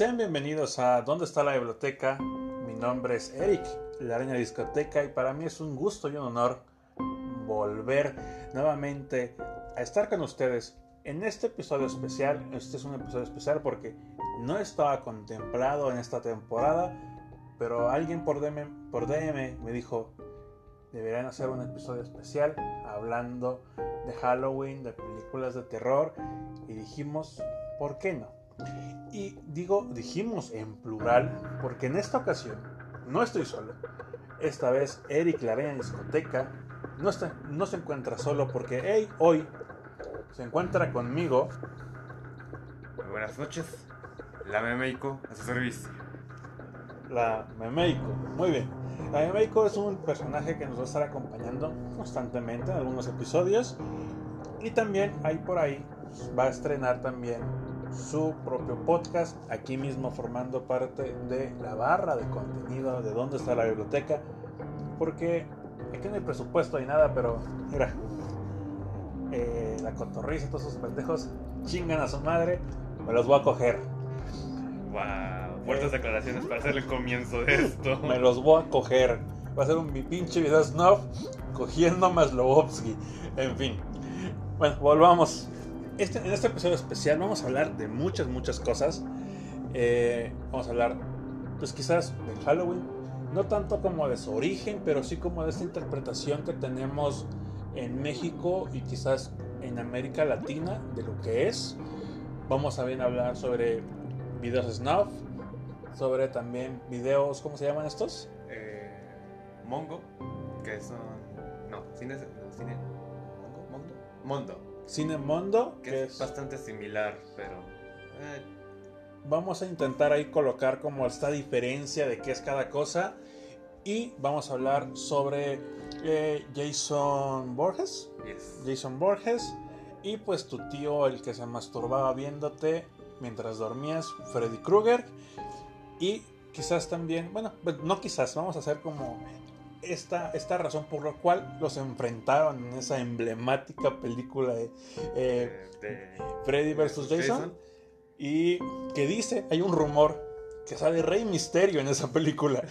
sean bienvenidos a ¿Dónde está la biblioteca? Mi nombre es Eric, la araña discoteca, y para mí es un gusto y un honor volver nuevamente a estar con ustedes en este episodio especial. Este es un episodio especial porque no estaba contemplado en esta temporada, pero alguien por DM, por DM me dijo, deberían hacer un episodio especial hablando de Halloween, de películas de terror, y dijimos, ¿por qué no? Y digo, dijimos en plural, porque en esta ocasión no estoy solo. Esta vez Eric la en discoteca no, está, no se encuentra solo porque hey, hoy se encuentra conmigo. Muy buenas noches, la Memeiko a su servicio. La Memeiko, muy bien. La Memeiko es un personaje que nos va a estar acompañando constantemente en algunos episodios. Y también hay por ahí, va a estrenar también su propio podcast, aquí mismo formando parte de la barra de contenido de dónde está la biblioteca, porque aquí no hay presupuesto ni nada, pero mira, eh, la cotorriza, todos esos pendejos chingan a su madre, me los voy a coger. Wow, fuertes declaraciones para hacer el comienzo de esto. me los voy a coger. Va a ser un mi pinche video snuff cogiendo a Maslowski. En fin. Bueno, volvamos. Este, en este episodio especial vamos a hablar de muchas, muchas cosas. Eh, vamos a hablar, pues quizás de Halloween, no tanto como de su origen, pero sí como de esta interpretación que tenemos en México y quizás en América Latina de lo que es. Vamos a hablar sobre videos snuff, sobre también videos, ¿cómo se llaman estos? Eh, Mongo, que son... No, cine... No, cine... ¿Mongo? ¿Mondo? Mondo. Cine Mondo, que, es, bastante similar, pero... Eh. Vamos a intentar ahí colocar como esta diferencia de qué es cada cosa. Y vamos a hablar sobre eh, Jason Borges. Jason Borges. Y pues tu tío, el que se masturbaba viéndote mientras dormías, Freddy Krueger. Y quizás también, bueno, pues, no quizás, vamos a hacer como esta, esta razón por la cual los enfrentaron en esa emblemática película de, eh, Freddy vs. Jason, Y que dice, hay un rumor que sale Rey Misterio en esa película.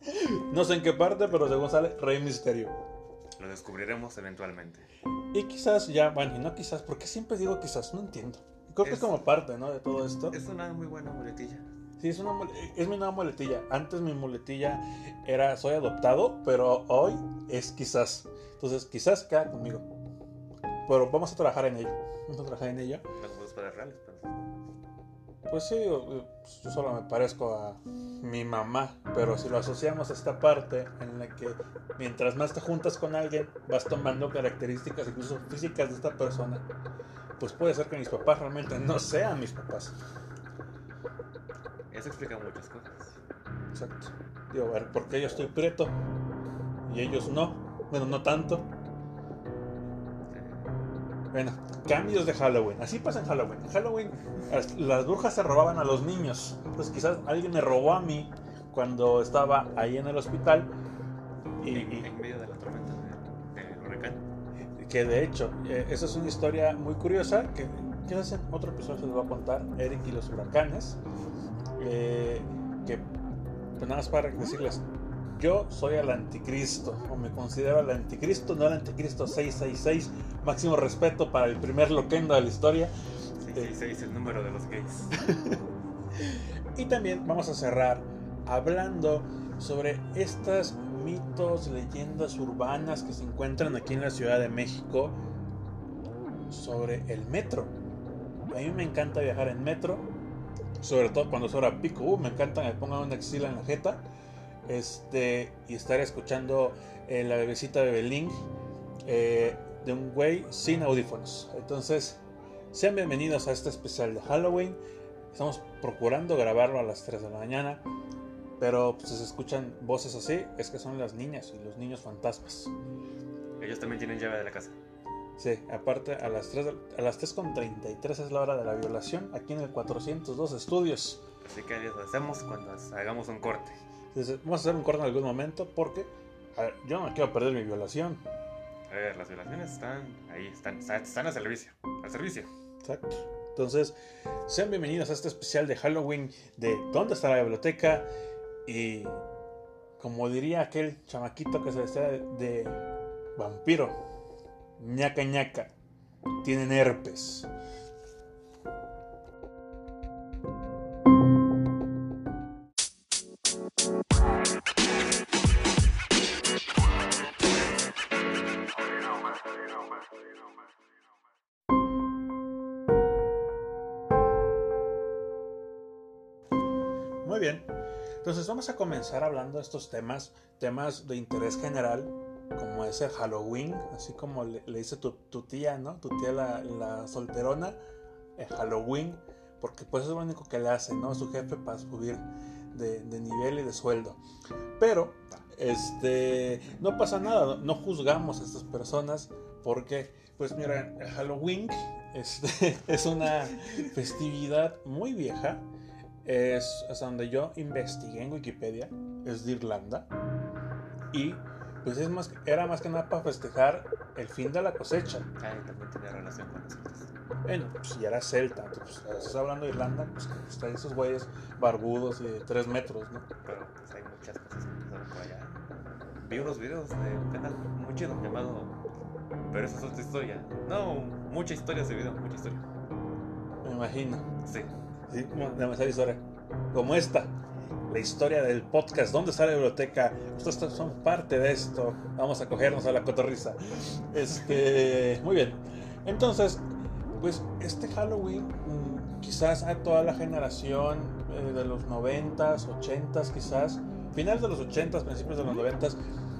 no sé en qué parte, pero según sale Rey Misterio. Lo descubriremos eventualmente. Y quizás ya, bueno, y no quizás, porque siempre digo quizás, no entiendo. Creo que es como parte, ¿no? De todo esto. Es una muy buena muletilla. Sí, es, una, es mi nueva muletilla. Antes mi muletilla era soy adoptado, pero hoy es quizás. Entonces, quizás queda conmigo. Pero vamos a trabajar en ello. Vamos a trabajar en ello. reales, Pues sí, pues, yo solo me parezco a mi mamá, pero si lo asociamos a esta parte en la que mientras más te juntas con alguien, vas tomando características incluso físicas de esta persona, pues puede ser que mis papás realmente no sean mis papás. Eso explica muchas cosas. Exacto. Digo, a ver, ¿por qué yo estoy preto? Y ellos no. Bueno, no tanto. Bueno, cambios de Halloween. Así pasa en Halloween. En Halloween las brujas se robaban a los niños. Entonces quizás alguien me robó a mí cuando estaba ahí en el hospital. Y, en, medio de la tormenta del huracán. Que de hecho, eh, esa es una historia muy curiosa que quizás en otro episodio se les va a contar Eric y los huracanes. Eh, que pues nada más para decirles, yo soy el anticristo, o me considero el anticristo, no el anticristo 666, máximo respeto para el primer loquendo de la historia. 666 el número de los gays. y también vamos a cerrar hablando sobre estas mitos, leyendas urbanas que se encuentran aquí en la Ciudad de México sobre el metro. A mí me encanta viajar en metro, sobre todo cuando es hora pico. Uh, me encanta me pongan una axila en la jeta. Este, y estar escuchando eh, la bebecita de Belín eh, de un güey sin audífonos. Entonces, sean bienvenidos a este especial de Halloween. Estamos procurando grabarlo a las 3 de la mañana. Pero pues, si se escuchan voces así, es que son las niñas y los niños fantasmas. Ellos también tienen llave de la casa. Sí, aparte a las 3 a las 3.33 es la hora de la violación aquí en el 402 estudios. Así que lo hacemos cuando hagamos un corte. vamos a hacer un corte en algún momento porque yo no quiero perder mi violación. A ver, las violaciones están ahí, están, están al servicio. Al servicio. Exacto. Entonces, sean bienvenidos a este especial de Halloween de ¿Dónde está la biblioteca? Y como diría aquel chamaquito que se de, de vampiro, ñaca ñaca, tienen herpes. Muy bien. Entonces vamos a comenzar hablando de estos temas, temas de interés general, como es el Halloween, así como le, dice tu, tía, ¿no? Tu tía la, solterona, el Halloween, porque pues es lo único que le hace, ¿no? Su jefe para subir de, nivel y de sueldo. Pero, este, no pasa nada, no juzgamos a estas personas porque, pues mira, Halloween este, es una festividad muy vieja es donde yo investigué en Wikipedia, es de Irlanda. Y pues es más, era más que nada para festejar el fin de la cosecha. Ah, y también tenía relación con nosotros. Bueno, pues ya era celta, pues, estás hablando de Irlanda, pues están esos güeyes barbudos y de 3 metros, ¿no? Pero pues hay muchas cosas que pasaron por allá. Vi unos videos de un canal muy chido llamado. Pero esa es otra historia. No, mucha historia ese video, mucha historia. Me imagino. Sí. Sí, demasiada historia. Como esta, la historia del podcast. ¿Dónde está la biblioteca? Ustedes son parte de esto. Vamos a cogernos a la cotorriza. Este, muy bien. Entonces, pues este Halloween, mm, quizás a toda la generación eh, de los 90s, 80s, quizás, finales de los 80s, principios de los 90s,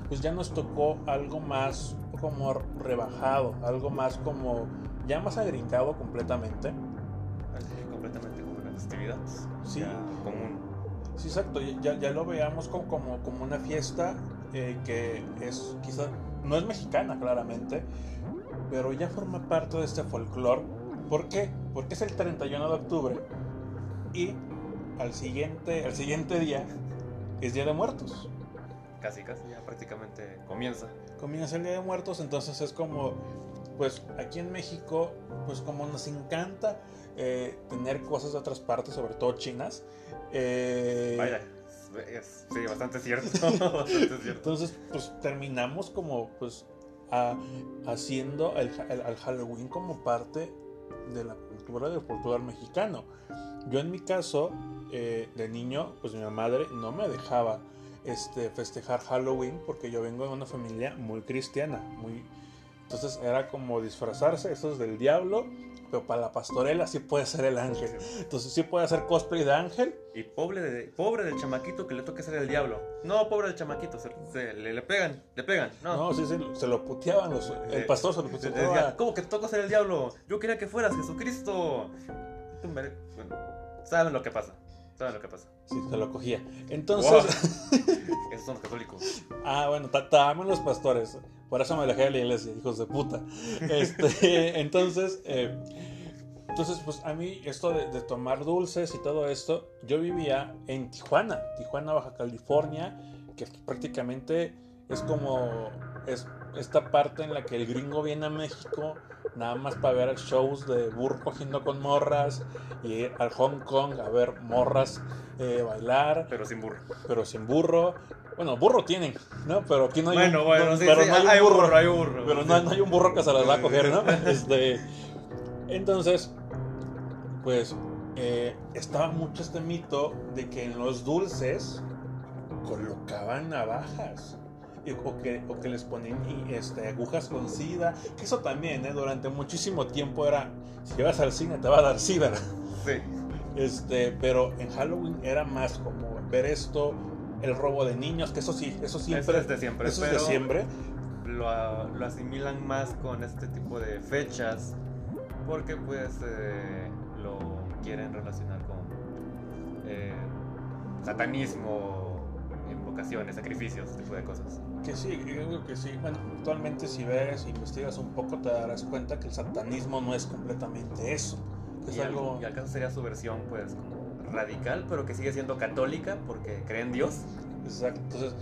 pues ya nos tocó algo más como rebajado, algo más como ya más agringado completamente. Completamente como una festividad. Sí. ya común. Sí, exacto, ya, ya lo veamos como, como, como una fiesta eh, que es quizás, no es mexicana claramente, pero ya forma parte de este folclore. ¿Por qué? Porque es el 31 de octubre y al siguiente, al siguiente día es Día de Muertos. Casi, casi ya prácticamente comienza. Comienza el Día de Muertos, entonces es como, pues aquí en México, pues como nos encanta eh, tener cosas de otras partes, sobre todo chinas. eh, Vaya, es, sí, bastante cierto. bastante cierto. Entonces, pues terminamos como, pues, a- haciendo el, ha- el- al Halloween como parte de la cultura del folclore mexicano. Yo en mi caso, eh, de niño, pues mi madre no me dejaba este, festejar Halloween porque yo vengo de una familia muy cristiana, muy... Entonces era como disfrazarse, eso es del diablo, pero para la pastorela sí puede ser el ángel. Entonces sí puede hacer cosplay de ángel Y pobre, de, pobre del chamaquito que le toque ser el diablo. No, pobre del chamaquito, se, se- le, le pegan, le pegan. No. No, sí, sí, se lo puteaban los, el pastor se lo Se- puteaba. ¿Cómo que te toca ser el diablo? Yo quería que fueras Jesucristo. Tú bueno, saben lo que pasa. Saben lo que pasa. Sí, se lo cogía. Entonces, Esos son los católicos. ah, bueno, ta- también los pastores. Por eso me alejé de la iglesia, hijos de puta. Este, entonces, eh, entonces, pues a mí esto de, de tomar dulces y todo esto, yo vivía en Tijuana, Tijuana, Baja California, que prácticamente es como es esta parte en la que el gringo viene a México nada más para ver shows de burro cogiendo con morras y ir al Hong Kong a ver morras eh, bailar Pero sin burro. pero sin burro. Bueno, burro tienen, ¿no? Pero aquí no hay bueno, un, bueno, no- sí, pero sí, no hay un burro. burro, hay burro. Pero no, no hay un burro que se las va a coger, ¿no? Este, entonces, pues, eh, estaba mucho este mito de que en los dulces colocaban navajas. O que, o que les ponían este, agujas con sida. Que eso también, ¿eh? Durante muchísimo tiempo era, si vas al cine te va a dar sida. Sí. Este, pero en Halloween era más como ver esto, el robo de niños, que eso sí, eso siempre Eso es de siempre, eso es de siempre. Lo, lo asimilan más con este tipo de fechas. Porque pues eh, lo quieren relacionar con eh, satanismo, invocaciones, sacrificios, ese tipo de cosas. Que sí, yo creo que sí. Bueno, actualmente si ves, investigas un poco, te darás cuenta que el satanismo no es completamente eso. Es y, al- algo... y al caso sería su versión pues como radical, pero que sigue siendo católica porque cree en Dios. Exacto. Entonces,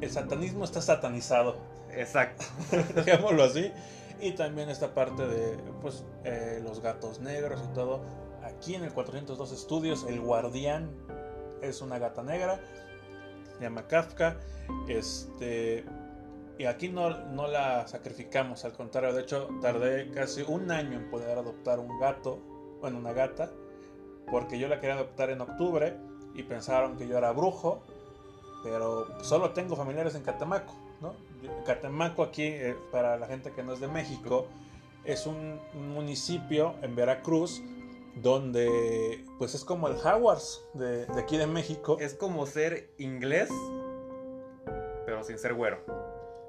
el satanismo está satanizado. Exacto. Dejémoslo así. Y también esta parte de pues, eh, los gatos negros y todo. Aquí en el 402 Estudios, el guardián es una gata negra. Se llama Kafka. Este. Y aquí no, no la sacrificamos, al contrario, de hecho tardé casi un año en poder adoptar un gato, bueno, una gata, porque yo la quería adoptar en octubre y pensaron que yo era brujo, pero solo tengo familiares en Catemaco, ¿no? Catemaco aquí, eh, para la gente que no es de México, es un, municipio en Veracruz donde pues es como el Howards de, de aquí de México. Es como ser inglés, pero sin ser güero.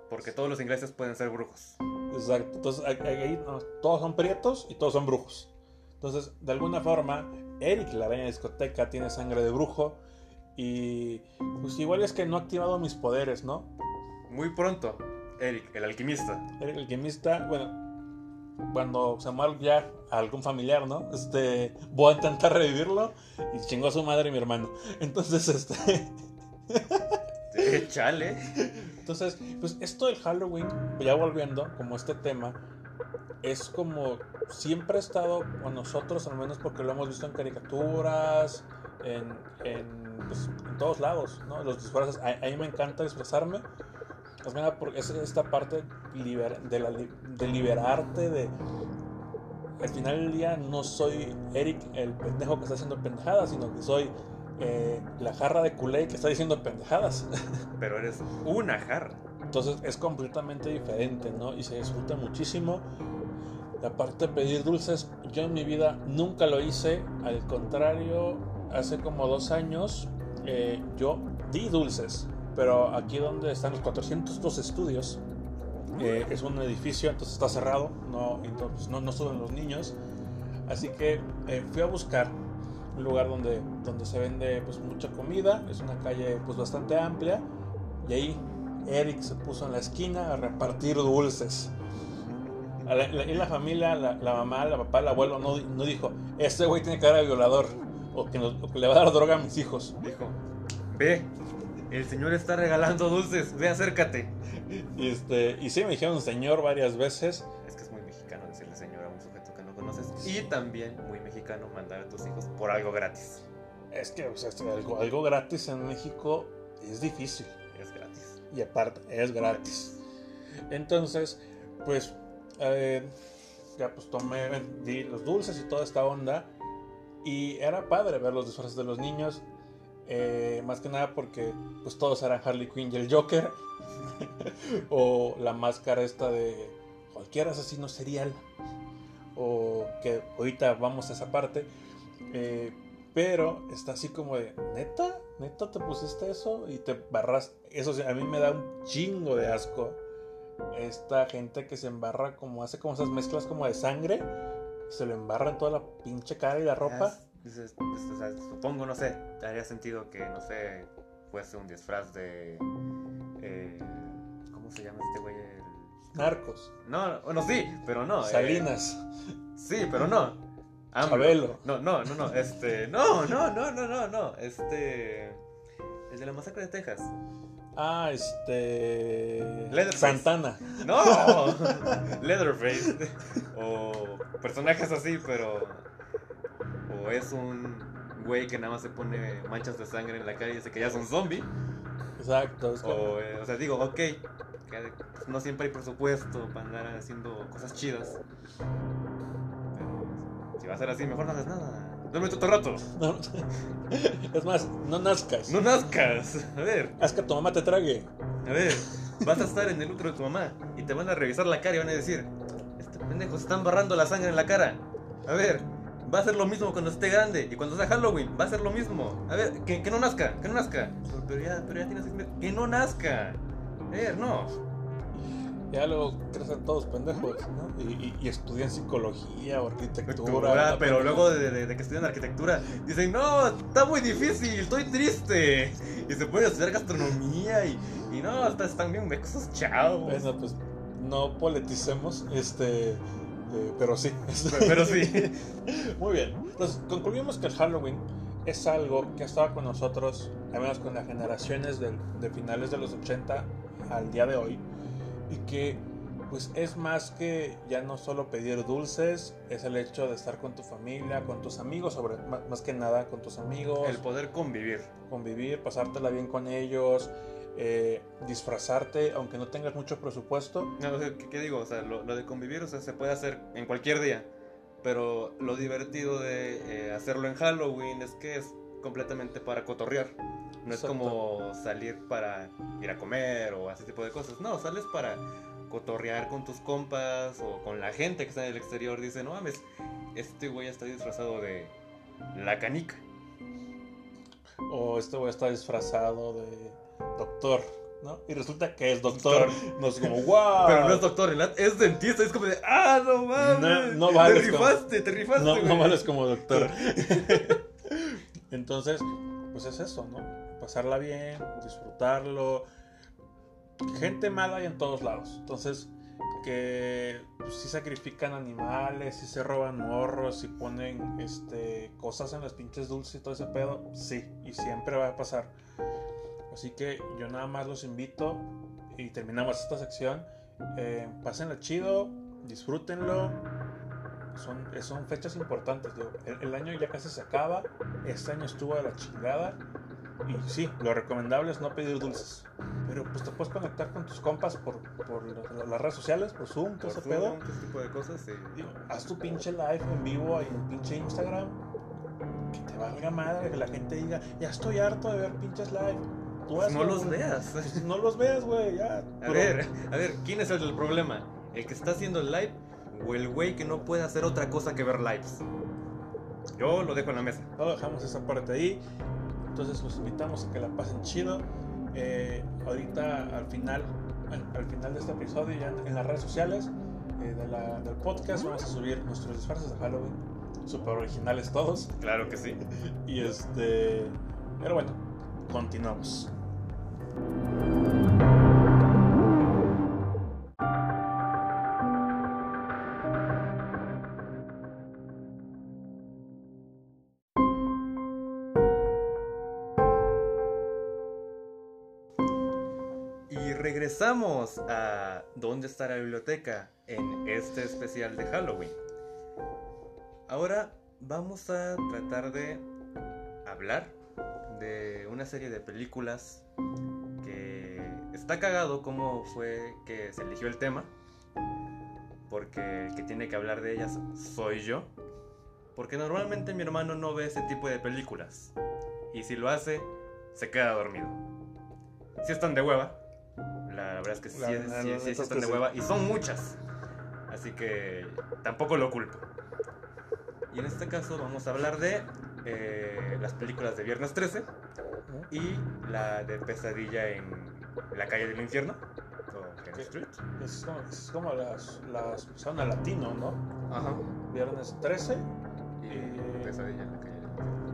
Porque todos los ingleses pueden ser brujos. Exacto. Entonces ahí todos son prietos y todos son brujos. Entonces, de alguna forma, Eric, la araña discoteca, tiene sangre de brujo. Y pues igual es que no ha activado mis poderes, ¿no? Muy pronto, Eric, el alquimista. Eric, el alquimista, bueno, cuando se muere ya algún familiar, ¿no? Este, voy a intentar revivirlo y chingó a su madre y mi hermano. Entonces, este... Chale. Entonces, pues esto del Halloween, ya volviendo, como este tema, es como siempre ha estado con nosotros, al menos porque lo hemos visto en caricaturas, en, en, pues, todos lados, ¿no? Los disfraces, a, mí me encanta disfrazarme. porque es esta parte de, la, de liberarte, de... Al final del día no soy Eric el pendejo que está haciendo pendejadas, sino que soy eh, la jarra de culé que está diciendo pendejadas. Pero eres una jarra. Entonces es completamente diferente, ¿no? Y se disfruta muchísimo. La parte de pedir dulces, yo en mi vida nunca lo hice. Al contrario, hace como dos años eh, yo di dulces. Pero aquí donde están los 402 estudios, eh, es un edificio, entonces está cerrado, no, entonces no, no suben los niños. Así que fui a buscar un lugar donde, donde se vende pues mucha comida, es una calle pues bastante amplia y ahí Eric se puso en la esquina a repartir dulces. Y la, familia, la, mamá, la papá, el abuelo no, no dijo, este güey tiene cara de violador o que, le va a dar droga a mis hijos. Dijo, ve, el señor está regalando dulces, ve, acércate. Y, este, y sí, me dijeron señor varias veces. Es que es muy mexicano decirle señor a un sujeto que no conoces. Y también muy mexicano mandar a tus hijos por algo gratis. Es que o sea, algo, algo gratis en México es difícil. Es gratis. Y aparte, es gratis. Entonces, pues, eh, ya pues tomé, di los dulces y toda esta onda. Y era padre ver los disfraces de los niños. Eh, más que nada porque pues todos eran Harley Quinn y el Joker. o la máscara esta de cualquier asesino serial o que ahorita vamos a esa parte, eh, pero está así como de, neta, neta te pusiste eso y te barras, eso a mí me da un chingo de asco. Esta gente que se embarra como hace como esas mezclas como de sangre, se lo embarra en toda la pinche cara y la ropa. Pues, supongo, no sé, haría sentido que, no sé, fuese un disfraz de... Eh, ¿Cómo se llama este güey? Narcos. No, bueno, sí, pero no. Eh, Salinas. sí, pero no. Chabelo. No, no, no, no. Este. No, no, no, no, no, no. Este. El de la masacre de Texas. Ah, este. Leatherface. Santana. No, Leatherface. O personajes así, pero. O es un güey que nada más se pone manchas de sangre en la cara y dice que ya es un zombie. Exacto. o, eh, o sea, digo, ok, no siempre hay presupuesto para andar haciendo cosas chidas. Pero si va a ser así, mejor no hagas nada. Duerme todo rato. Es más, no nazcas. No nazcas. A ver. Haz que tu mamá te trague. A ver, vas a estar en el útero de tu mamá y te van a revisar la cara y van a decir: Este pendejo se están barrando la sangre en la cara. A ver, va a ser lo mismo cuando esté grande y cuando sea Halloween, va a ser lo mismo. A ver, que, que no nazca, que no nazca. Pero ya, pero ya tienes que no nazca. A ver, no ya luego crecen todos pendejos, ¿no? Y, estudian psicología o arquitectura. pero luego de, que estudian arquitectura, dicen, no, está muy difícil, estoy triste. Y se puede estudiar gastronomía y, y no, están bien esos chavos. Bueno, pues no politicemos, este... Eh, pero sí. Pero sí. Muy bien. Entonces, concluimos que el Halloween es algo que ha estado con nosotros, al menos con las generaciones de, de finales de los 80 al día de hoy y que Pues es más que ya no solo pedir dulces, es el hecho de estar con tu familia, con tus amigos, sobre más que nada con tus amigos, El poder convivir. convivir, pasártela bien con ellos, eh, disfrazarte, aunque no tengas mucho presupuesto. No, ¿qué, qué digo? O sea, lo, lo de convivir, o sea, se puede hacer en cualquier día. Pero lo divertido de eh, hacerlo en Halloween es que es completamente para cotorrear. No es Exacto. como salir para ir a comer o ese tipo de cosas. No, sales para cotorrear con tus compas o con la gente que está en el exterior. Dice, no mames, este güey está disfrazado de la canica. O este güey está disfrazado de doctor, ¿no? Y resulta que es doctor. No es como, wow. Pero no es doctor, es dentista. Es como de, ah, no mames. No- no te vales como- rifaste, te rifaste. No, no güey". vales como doctor. Entonces, pues es eso, ¿no? Pasarla bien, disfrutarlo. Gente mala hay en todos lados. Entonces, que pues, sacrifican animales, sí se roban morros, sí ponen este, cosas en las pinches dulces y todo ese pedo, sí, y siempre va a pasar. Así que yo nada más los invito y terminamos esta sección. Eh, chido, disfrútenlo, son, son fechas importantes. el, el año ya casi se acaba. Este año estuvo de la chingada. Y sí, lo recomendable es no pedir dulces. Pero pues te puedes conectar con tus compas por, por la- las redes sociales, por Zoom, todo Por ese pedo. Ese tipo de cosas, sí. Digo, haz tu pinche live en vivo ahí en pinche Instagram. Que te valga madre, que la gente diga, ya estoy harto de ver pinches live. Tú Pues hazlo, no los veas. Pues no los veas, güey, ya. A Pero- ver, a ver, ¿quién es el del problema? ¿El que está haciendo el live o el güey que no puede hacer otra cosa que ver lives? Yo lo dejo en la mesa. No dejamos esa parte ahí. Entonces los invitamos a que la pasen chido. Eh, ahorita al final, al final de este episodio, ya en, en las redes sociales eh, de la- del podcast, vamos a subir nuestros disfraces de Halloween. Super originales todos. Claro que sí. Y este. Pero bueno, continuamos. Regresamos a ¿Dónde está la biblioteca? En este especial de Halloween. Ahora vamos a tratar de hablar de una serie de películas que está cagado cómo fue que se eligió el tema. Porque el que tiene que hablar de ellas soy yo. Porque normalmente mi hermano no ve ese tipo de películas. Y si lo hace, se queda dormido. Si están de hueva. La verdad es que sí, La- sí, la- sí, la sí, están de hueva. Y son muchas. Así que tampoco lo culpo. Y en este caso vamos a hablar de eh, las películas de Viernes 13 y la de Pesadilla en la calle del infierno. Street. Es como, es como las, las son a latino, ¿no? Ajá. Viernes 13. Y Eh, Pesadilla en la calle.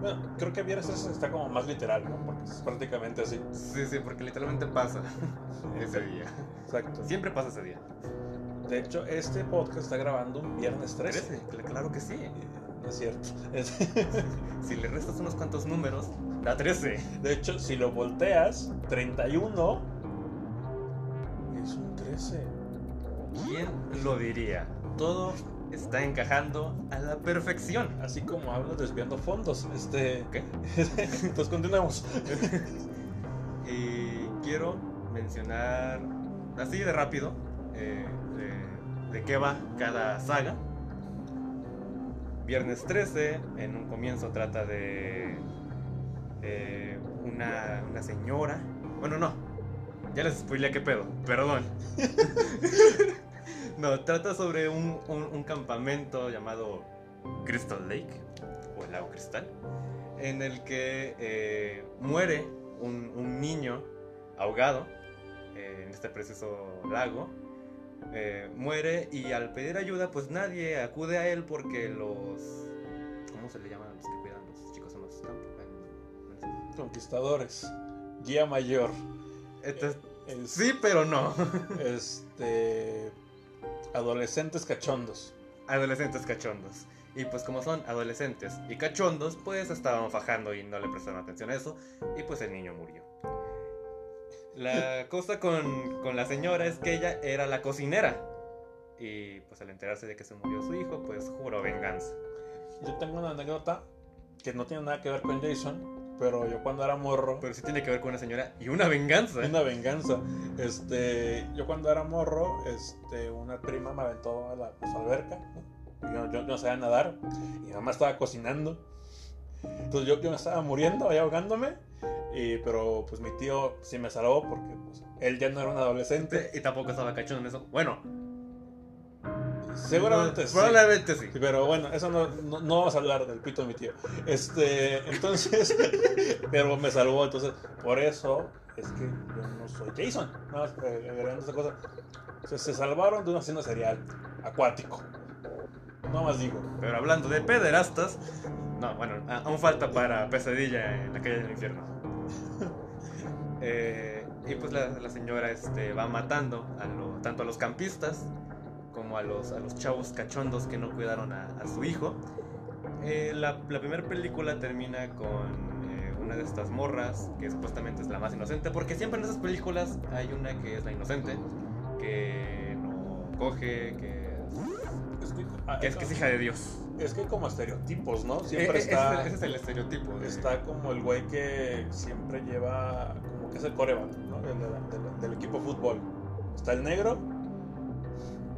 Bueno, creo que Viernes 13 está como más literal, ¿no? Porque es prácticamente así. Sí, sí, porque literalmente pasa ese día. Exacto. Siempre pasa ese día. De hecho, este podcast está grabando un Viernes 13. 13, cl- claro que sí. Eh, No es cierto. Es- Si le restas unos cuantos números, da 13. De hecho, si lo volteas, 31 es un 13. ¿Quién lo diría? Todo está encajando a la perfección. Así como hablo desviando fondos. Este. ¿Qué? Entonces continuemos. Y quiero mencionar así de rápido eh, de, de qué va cada saga. Viernes 13, en un comienzo trata de eh, una, una señora. Bueno, no, ya les spoilé qué pedo, perdón. no, trata sobre un, un- un campamento llamado Crystal Lake, o el lago cristal, en el que eh, muere un, un niño ahogado eh, en este preciso lago. Eh, muere y al pedir ayuda pues nadie acude a él porque los... ¿Cómo se le llaman a los que cuidan los chicos en los campos? En- Conquistadores. Guía mayor. Entonces, Es- sí, pero no. Este. Adolescentes cachondos. adolescentes cachondos. Y pues como son adolescentes y cachondos, pues estaban fajando y no le prestaron atención a eso. Y pues el niño murió. La cosa con, con la señora es que ella era la cocinera Y pues al enterarse de que se murió su hijo, pues juró venganza. Yo tengo una anécdota que no tiene nada que ver con Jason, pero yo cuando era morro, Pero sí tiene que ver con una señora y una venganza. una venganza. Este, yo cuando era morro, este, una prima me aventó a la, pues, alberca. Yo, yo, no sabía nadar y mi mamá estaba cocinando. Entonces yo, yo me estaba muriendo ahí ahogándome. Y, pero pues mi tío sí me salvó porque pues, él ya no era un adolescente. Y tampoco estaba cachondo en eso. Bueno, Seguramente sí. Probablemente sí. Sí, Pero bueno, eso no, no, no vamos a hablar del pito de mi tío. Este, entonces, pero me salvó, entonces, por eso es que yo no soy Jason. Nada más eh, agregando esa cosa. Se, se salvaron de un asesino serial acuático. No más digo. Pero hablando de pederastas, no, bueno, aún falta para pesadilla en la calle del infierno. Eh, y pues la, la señora este, va matando a lo- tanto a los campistas como a los, a los chavos cachondos que no cuidaron a, a su hijo. Eh, la, la primera película termina con eh, una de estas morras que supuestamente es la más inocente, porque siempre en esas películas hay una que es la inocente, que no coge, que Es que, ah, que es, que es hija de Dios. es que como estereotipos, ¿no? Siempre Eh, eh, está, Ese, ese es el estereotipo. de- está como el güey que siempre lleva, como que es el coreback, ¿no? Del, del- del equipo de fútbol. Está el negro,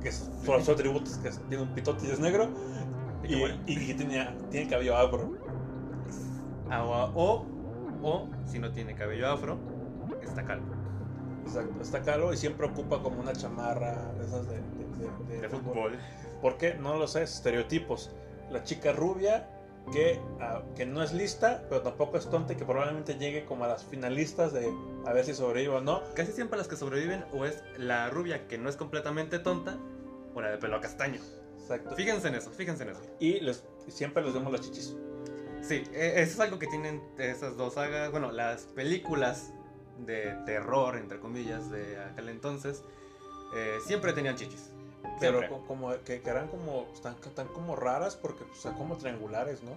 que es, atributo es que es- tiene un pitote y es negro. Y Y, bueno. y, y tiene, tiene cabello afro. Ah, O, o, si no tiene cabello afro, está calvo. Exacto. Está calvo y siempre ocupa como una chamarra de esas de, de- de- de De fútbol. ¿Por qué? No lo sé, estereotipos. La chica rubia que, ah, que no es lista, pero tampoco es tonta y que probablemente llegue como a las finalistas de a ver si sobrevive o no. Casi siempre las que sobreviven o es la rubia que no es completamente tonta la de pelo castaño. Exacto. Fíjense en eso, fíjense en eso. Y siempre les vemos las chichis. Sí, eh, eso es algo que tienen esas dos sagas. Bueno, las películas de terror, entre comillas, de aquel entonces, eh, siempre tenían chichis. Pero Siempre. como que, que eran como, están, están como raras porque pues, son como triangulares, ¿no?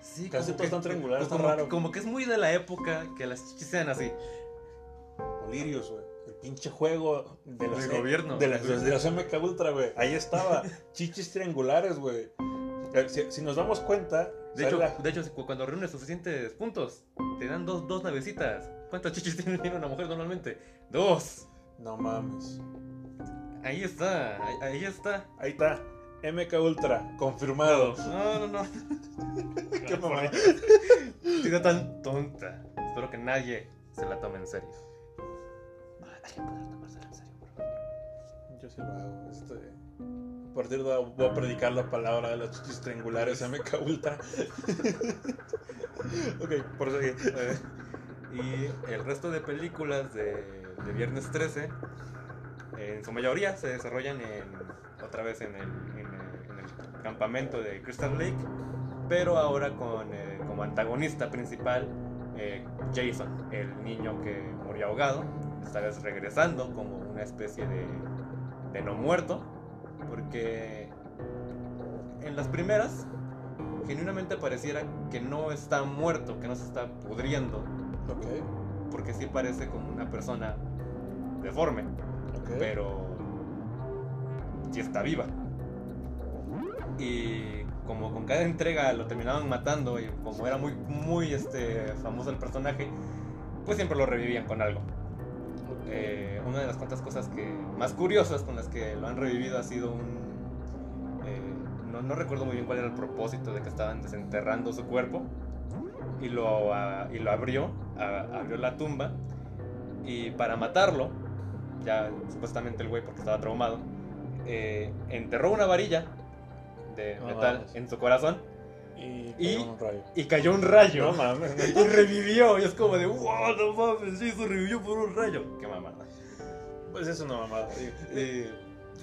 Sí, Casi todos están triangulares, como, raro. como que es muy de la época que las chichis sean así. Olirios, güey. Pinche juego de Del gobierno. De la, de la CMK Ultra, güey. Ahí estaba. Chichis triangulares, güey. Eh, Si, si nos damos cuenta. De hecho, la- de hecho, cuando reúnes suficientes puntos, te dan dos, dos navecitas. ¿Cuántas chichis tiene una mujer normalmente? Dos. No mames. Ahí está, ahí, ahí está. Ahí está. MK Ultra, confirmado. No, no, no. Qué mamada. Qué tan tonta. Espero que nadie se la tome en serio. ¿Alguien podrá tomársela en serio, por favor? Yo sí lo hago. Este, a partir de ahora voy a predicar la palabra de las chichis triangulares MK Ultra. ok, por seguir. Eh, y el resto de películas de, de Viernes 13, en su mayoría se desarrollan en, otra vez en el, en el- en el campamento de Crystal Lake, pero ahora con eh, como antagonista principal eh, Jason, el niño que murió ahogado, esta vez regresando como una especie de, de no muerto, porque en las primeras genuinamente pareciera que no está muerto, que no se está pudriendo, Ok, porque sí parece como una persona deforme, pero sí está viva. Y como con cada entrega lo terminaban matando y como era muy muy este famoso el personaje, pues siempre lo revivían con algo. Eh, una de las cuantas cosas que más curiosas con las que lo han revivido ha sido un eh, no, no recuerdo muy bien cuál era el propósito de que estaban desenterrando su cuerpo. Y lo, ah, y lo abrió, ah, abrió la tumba. Y para matarlo, ya supuestamente el güey porque estaba traumado, eh, enterró una varilla de metal en su corazón Y, y- cayó un rayo. y cayó un rayo. No mames. Y revivió, y es como de, wow, no mames, sí, se revivió por un rayo. Qué mamada. Pues es una mamada. Eh,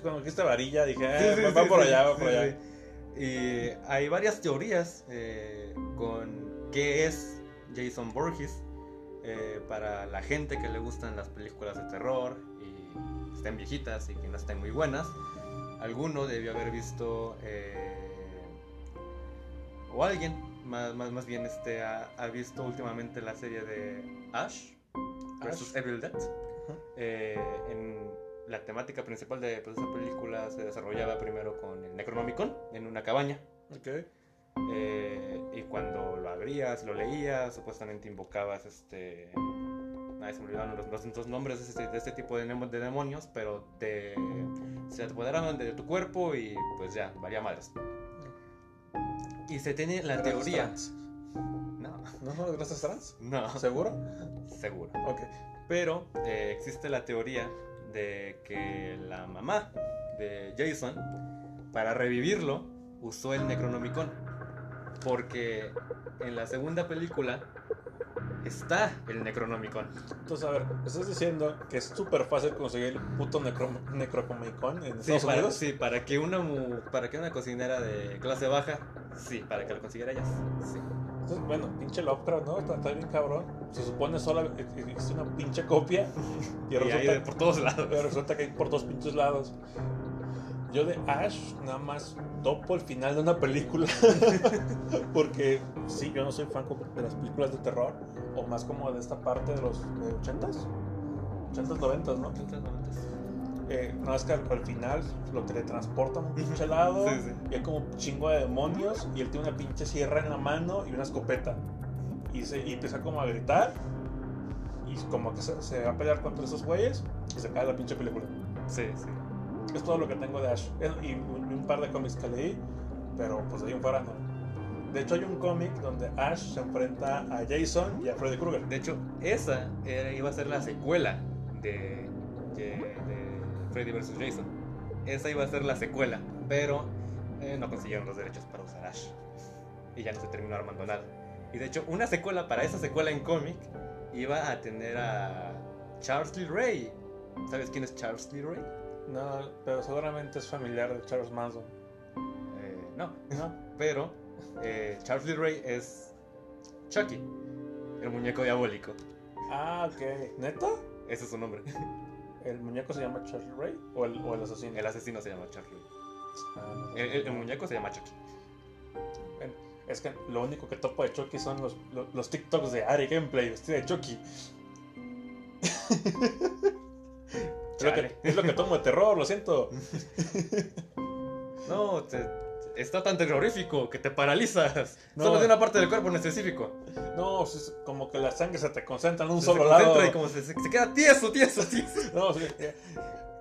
Cuando dijiste varilla dije, ah, sí, sí, va, sí, por allá, va por allá. Y hay varias teorías eh, con qué es Jason Borges eh, para la gente que le gustan las películas de terror y estén viejitas y que no estén muy buenas. Alguno debió haber visto eh, o alguien más, más, más bien este ha, ha visto últimamente la serie de Ash versus. Evil Dead. Eh, en la temática principal de pues, esa película se desarrollaba primero con el Necronomicon en una cabaña. Ok. Eh, y cuando lo abrías, lo leías, supuestamente invocabas este. Ay, se me olvidaron los, los, los nombres de este, de este tipo de, demonios, pero te, se apoderaban de tu cuerpo y pues ya, varía madres. Y se tiene la teoría. trans. No, ¿No son las gracias trans? no, ¿Seguro? seguro. Ok. Pero eh, existe la teoría de que la mamá de Jason, para revivirlo, usó el Necronomicon. Porque en la segunda película está el Necronomicon. Entonces, a ver, ¿estás diciendo que es súper fácil conseguir el puto necro Necromicon en Sí Estados para, Unidos? sí, para que una mu- para que una cocinera de clase baja, sí, para que lo consiguiera ella, sí. Entonces, bueno, pinche Lovecraft, ¿no? Está, está bien cabrón. Se supone solo es una pinche copia. Y Y hay resulta, de por todos lados. pero resulta que hay por dos pinches lados. Yo de Ash nada más topo el final de una película. Porque sí, yo no soy fan de las películas de terror. O más como de esta parte de los de 80s. 80s, 90s, ¿no? Eh, no, es que al, al final lo teletransportan a un pinche lado Sí, sí. y hay como un chingo de demonios y él tiene una pinche sierra en la mano y una escopeta. Y, se, y empieza como a gritar y como que se, se va a pelear contra esos güeyes y se cae la pinche película. Sí, sí. Es todo lo que tengo de Ash. Y un par de cómics que leí, pero pues de ahí en fuera no. De hecho hay un cómic donde Ash se enfrenta a Jason y a Freddy Krueger. De hecho, esa era- iba a ser la secuela de, de, de Freddy vs. Jason. Esa iba a ser la secuela, pero eh, no consiguieron los derechos para usar Ash. Y ya no se terminó armando nada. Y de hecho, una secuela para esa secuela en cómic iba a tener a Charles Lee Ray. ¿Sabes quién es Charles Lee Ray? No, pero seguramente es familiar de Charles Manson. Eh, no, ¿No? pero eh, Charles Lee Ray es Chucky, el muñeco diabólico. Ah, ok. ¿Neta? Ese es su nombre. ¿El muñeco se llama Charlie Ray? ¿O el, o el asesino? El asesino se llama Charles Lee. Ah, no, no, El, el- el no. muñeco se llama Chucky. Es que lo único que topo de Chucky son los, los, los TikToks de Ari Gameplay vestida de Chucky. es, lo que, es lo que tomo de terror, lo siento. No, te- está tan terrorífico que te paralizas. No. Solo de una parte del cuerpo en específico. No, es como que la sangre se te concentra en un Se solo concentra lado. y como se, se- se queda tieso, tieso, tieso. No, sí, eh,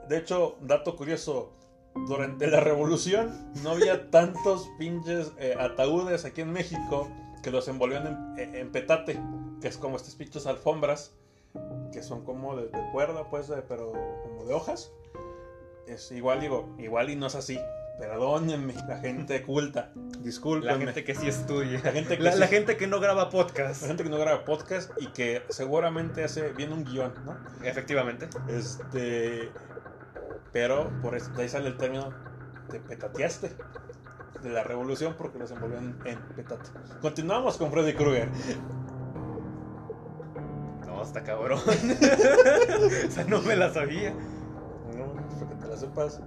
De hecho, dato curioso. Durante la revolución no había tantos pinches eh, ataúdes aquí en México que los envolvían en, en petate, que es como estas pinches alfombras, que son como de, de cuerda, pues, de- pero como de hojas. Es igual, digo, igual y no es así. Perdónenme, la gente culta. Discúlpenme. La gente que sí estudia. La gente que la, sí- la gente que no graba podcast. La gente que no graba podcast y que seguramente hace bien un guion, ¿no? Efectivamente. Este. Pero por eso de ahí sale el término te petateaste de la revolución porque los envolvían en petate. Continuamos con Freddy Krueger. No, está cabrón. o sea, no me la sabía. No, para que te la sepas.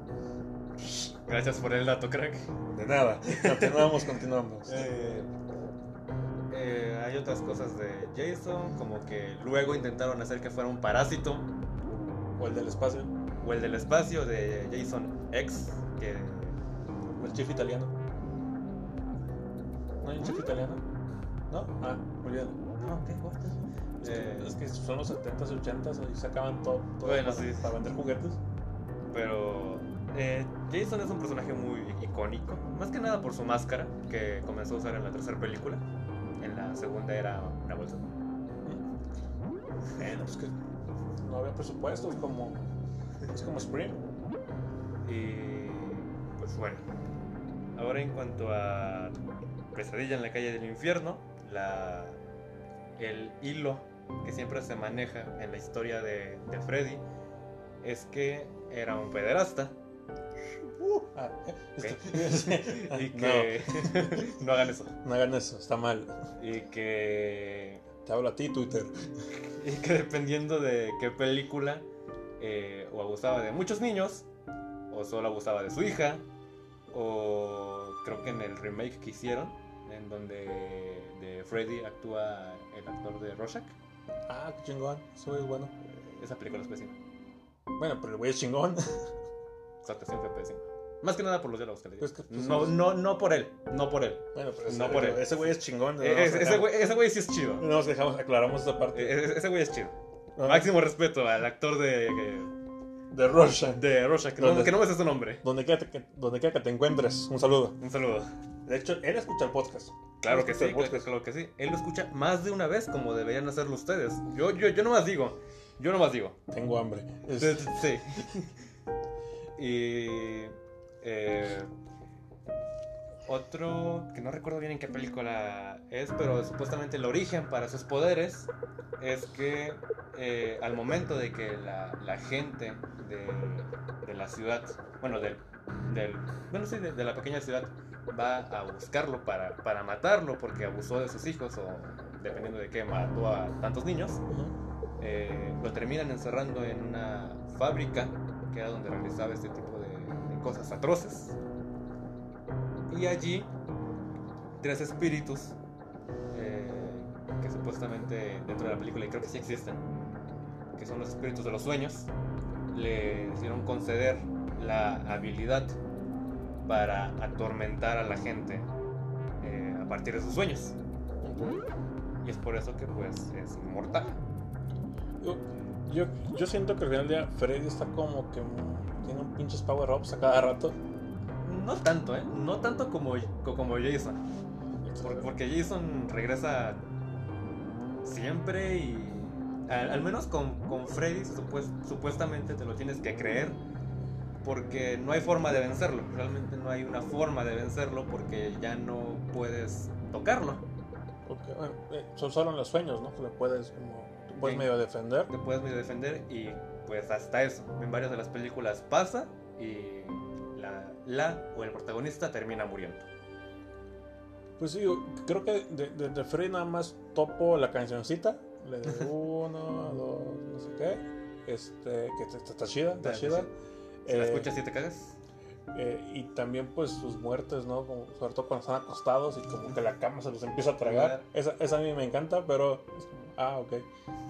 Gracias por el dato, crack. De nada. Continuamos, continuamos. Eh, eh, hay otras cosas de Jason, como que luego intentaron hacer que fuera un parásito, O el del espacio. o el del espacio de Jason X, que O el chef italiano. ¿No hay un chef italiano? ¿No? Ah, muy bien. No, ¿qué? What? Es que, Eh, es que son los 70s, 80s y sacaban todo, todo Bueno, para, sí. para vender juguetes. Pero eh, Jason es un personaje muy icónico, más que nada por su máscara, que comenzó a usar en la tercera película. En la segunda era una bolsa. Bueno, pues que no había presupuesto, es como, es como Spring. Y pues bueno, ahora en cuanto a Pesadilla en la calle del infierno, la, el hilo que siempre se maneja en la historia de, de Freddy es que era un pederasta. Uh, ah, y que no hagan eso. No, no hagan eso, está mal. y que Te hablo a ti, Twitter. y que dependiendo de qué película eh, o abusaba de muchos niños o solo abusaba de su hija o creo que en el remake que hicieron en donde de Freddy actúa el actor de Rorschach Ah, qué chingón, eso es bueno. esa película es pésima Bueno, pero el güey es chingón. Su actuación fue pésima. Más que nada por los diálogos que le dio. Pues que, pues, no, no, no por él, no por él. Bueno, pero ese, No por él. ese güey es chingón. Eh, ese- ese güey ese güey sí es chido. No nos dejamos, aclaramos esa parte. Eh, Ese güey es chido. Máximo respeto al actor de, De Rorschach. de Rorschach, que no, que no me sé su nombre. Donde quiera, que, donde quiera que te encuentres, un saludo. Un saludo. De hecho, él escucha el podcast. Claro Él que sí, el podcast. claro que sí. Él lo escucha más de una vez como deberían hacerlo ustedes. Yo, yo, yo nomás digo. Yo nomás digo. Tengo hambre. Es- Sí. sí. y. eh, otro que no recuerdo bien en qué película es, pero supuestamente el origen para sus poderes es que eh, al momento de que la, la gente de, de la ciudad, bueno, del, del bueno, sí, de, de la pequeña ciudad, va a buscarlo para, para matarlo porque abusó de sus hijos o dependiendo de qué mató a tantos niños, eh, lo terminan encerrando en una fábrica que era donde realizaba este tipo de, de cosas atroces. Y allí, tres espíritus, eh, que supuestamente dentro de la película, y creo que sí existen, que son los espíritus de los sueños, le hicieron conceder la habilidad para atormentar a la gente eh, a partir de sus sueños. Y es por eso que pues es inmortal. Yo, yo, yo siento que al final día Freddy está como que tiene un pinches power-ups a cada rato. No tanto, ¿eh? No tanto como, co- como Jason. Por- porque Jason regresa siempre y... Al, al menos con, con Freddy supues- supuestamente te lo tienes que creer. Porque no hay forma de vencerlo. Realmente no hay una forma de vencerlo porque ya no puedes tocarlo. Porque, bueno, eh, son solo en los sueños, ¿no? Que puedes, como, te puedes Sí. medio defender. Te puedes medio defender y pues hasta eso. En varias de las películas pasa y la, la o el protagonista termina muriendo. Pues sí, creo que de, de, de Freddy nada más topo la cancioncita. Le de uno, dos, no sé qué. Este, que está, está chida, está Sí, chida. sí. Si la Eh, escuchas y te cagas. eh, y también pues sus muertes, ¿no? Como, sobre todo cuando están acostados y como que la cama se los empieza a tragar. Esa, esa a mí me encanta, pero es como, ah, ok.